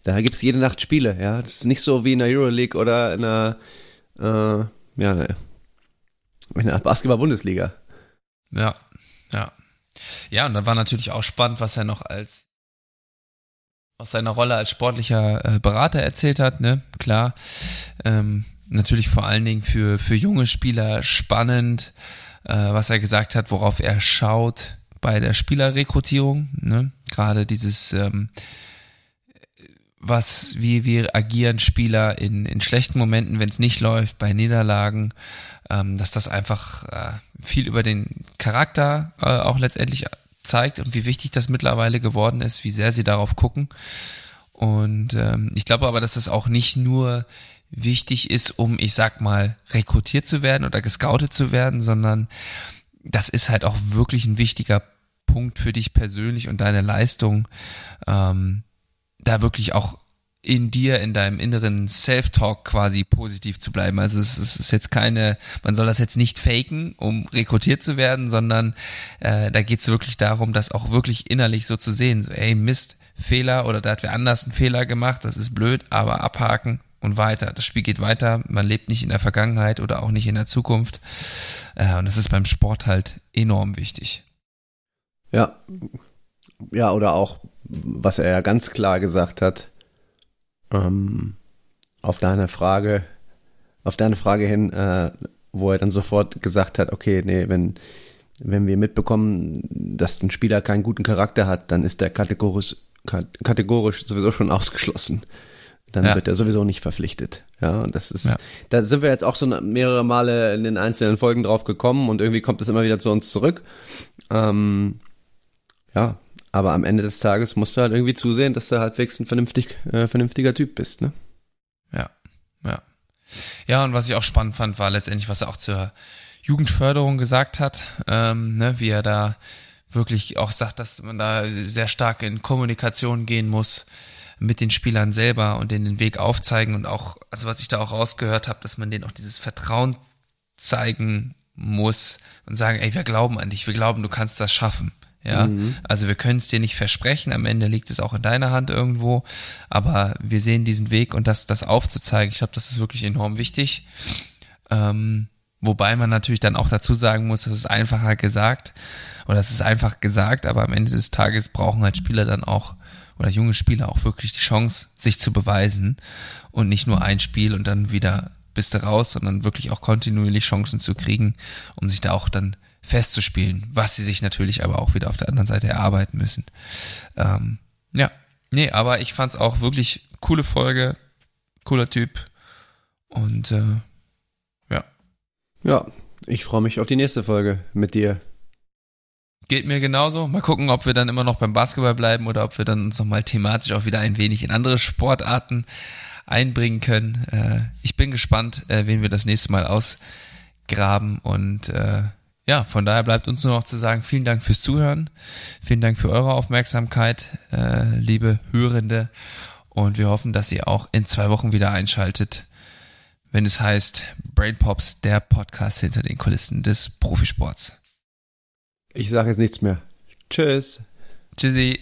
A: Da gibt's jede Nacht Spiele, ja. Das ist nicht so wie in der Euroleague oder in der äh, ja, in der Basketball-Bundesliga.
B: Ja, ja. Ja, und dann war natürlich auch spannend, was er noch als aus seiner Rolle als sportlicher äh, Berater erzählt hat, ne? Klar. Ähm, natürlich vor allen Dingen für, für junge Spieler spannend, äh, was er gesagt hat, worauf er schaut bei der Spielerrekrutierung, ne? Gerade dieses ähm, was, wie, wie agieren Spieler in, in schlechten Momenten, wenn es nicht läuft, bei Niederlagen, ähm, dass das einfach äh, viel über den Charakter äh, auch letztendlich zeigt und wie wichtig das mittlerweile geworden ist, wie sehr sie darauf gucken. Und ähm, ich glaube aber, dass das auch nicht nur wichtig ist, um, ich sag mal, rekrutiert zu werden oder gescoutet zu werden, sondern das ist halt auch wirklich ein wichtiger Punkt für dich persönlich und deine Leistung. Ähm, da wirklich auch in dir, in deinem inneren Self-Talk quasi positiv zu bleiben. Also es, ist jetzt keine, man soll das jetzt nicht faken, um rekrutiert zu werden, sondern äh, da geht es wirklich darum, das auch wirklich innerlich so zu sehen. So, ey, Mist, Fehler oder da hat wer anders einen Fehler gemacht, das ist blöd, aber abhaken und weiter. Das Spiel geht weiter, man lebt nicht in der Vergangenheit oder auch nicht in der Zukunft. Äh, und das ist beim Sport halt enorm wichtig.
A: Ja. Ja, oder auch was er ja ganz klar gesagt hat, ähm, auf deine Frage, auf deine Frage hin, äh, wo er dann sofort gesagt hat, okay, nee, wenn, wenn wir mitbekommen, dass ein Spieler keinen guten Charakter hat, dann ist der kategorisch, kategorisch sowieso schon ausgeschlossen. Dann ja. wird er sowieso nicht verpflichtet. Ja, und das ist, ja. da sind wir jetzt auch so mehrere Male in den einzelnen Folgen drauf gekommen und irgendwie kommt es immer wieder zu uns zurück. Ähm, ja, aber am Ende des Tages musst du halt irgendwie zusehen, dass du halbwegs ein vernünftig, äh, vernünftiger Typ bist, ne?
B: Ja, ja. Ja, und was ich auch spannend fand, war letztendlich, was er auch zur Jugendförderung gesagt hat, ähm, ne, wie er da wirklich auch sagt, dass man da sehr stark in Kommunikation gehen muss mit den Spielern selber und denen den Weg aufzeigen und auch, also was ich da auch rausgehört habe, dass man denen auch dieses Vertrauen zeigen muss und sagen, ey, wir glauben an dich, wir glauben, du kannst das schaffen. Ja, mhm. also wir können es dir nicht versprechen. Am Ende liegt es auch in deiner Hand irgendwo. Aber wir sehen diesen Weg und das, das aufzuzeigen, ich glaube, das ist wirklich enorm wichtig. Ähm, wobei man natürlich dann auch dazu sagen muss, das ist einfacher gesagt oder das ist einfach gesagt, aber am Ende des Tages brauchen halt Spieler dann auch oder junge Spieler auch wirklich die Chance, sich zu beweisen und nicht nur ein Spiel und dann wieder bist du raus, sondern wirklich auch kontinuierlich Chancen zu kriegen, um sich da auch dann festzuspielen, was sie sich natürlich aber auch wieder auf der anderen Seite erarbeiten müssen. Ähm, ja, nee, aber ich fand es auch wirklich coole Folge, cooler Typ und äh, ja.
A: Ja, ich freue mich auf die nächste Folge mit dir.
B: Geht mir genauso. Mal gucken, ob wir dann immer noch beim Basketball bleiben oder ob wir dann uns nochmal thematisch auch wieder ein wenig in andere Sportarten einbringen können. Äh, ich bin gespannt, äh, wen wir das nächste Mal ausgraben und äh, ja, von daher bleibt uns nur noch zu sagen, vielen Dank fürs Zuhören, vielen Dank für eure Aufmerksamkeit, äh, liebe Hörende und wir hoffen, dass ihr auch in zwei Wochen wieder einschaltet, wenn es heißt Brain Pops, der Podcast hinter den Kulissen des Profisports.
A: Ich sage jetzt nichts mehr. Tschüss.
B: Tschüssi.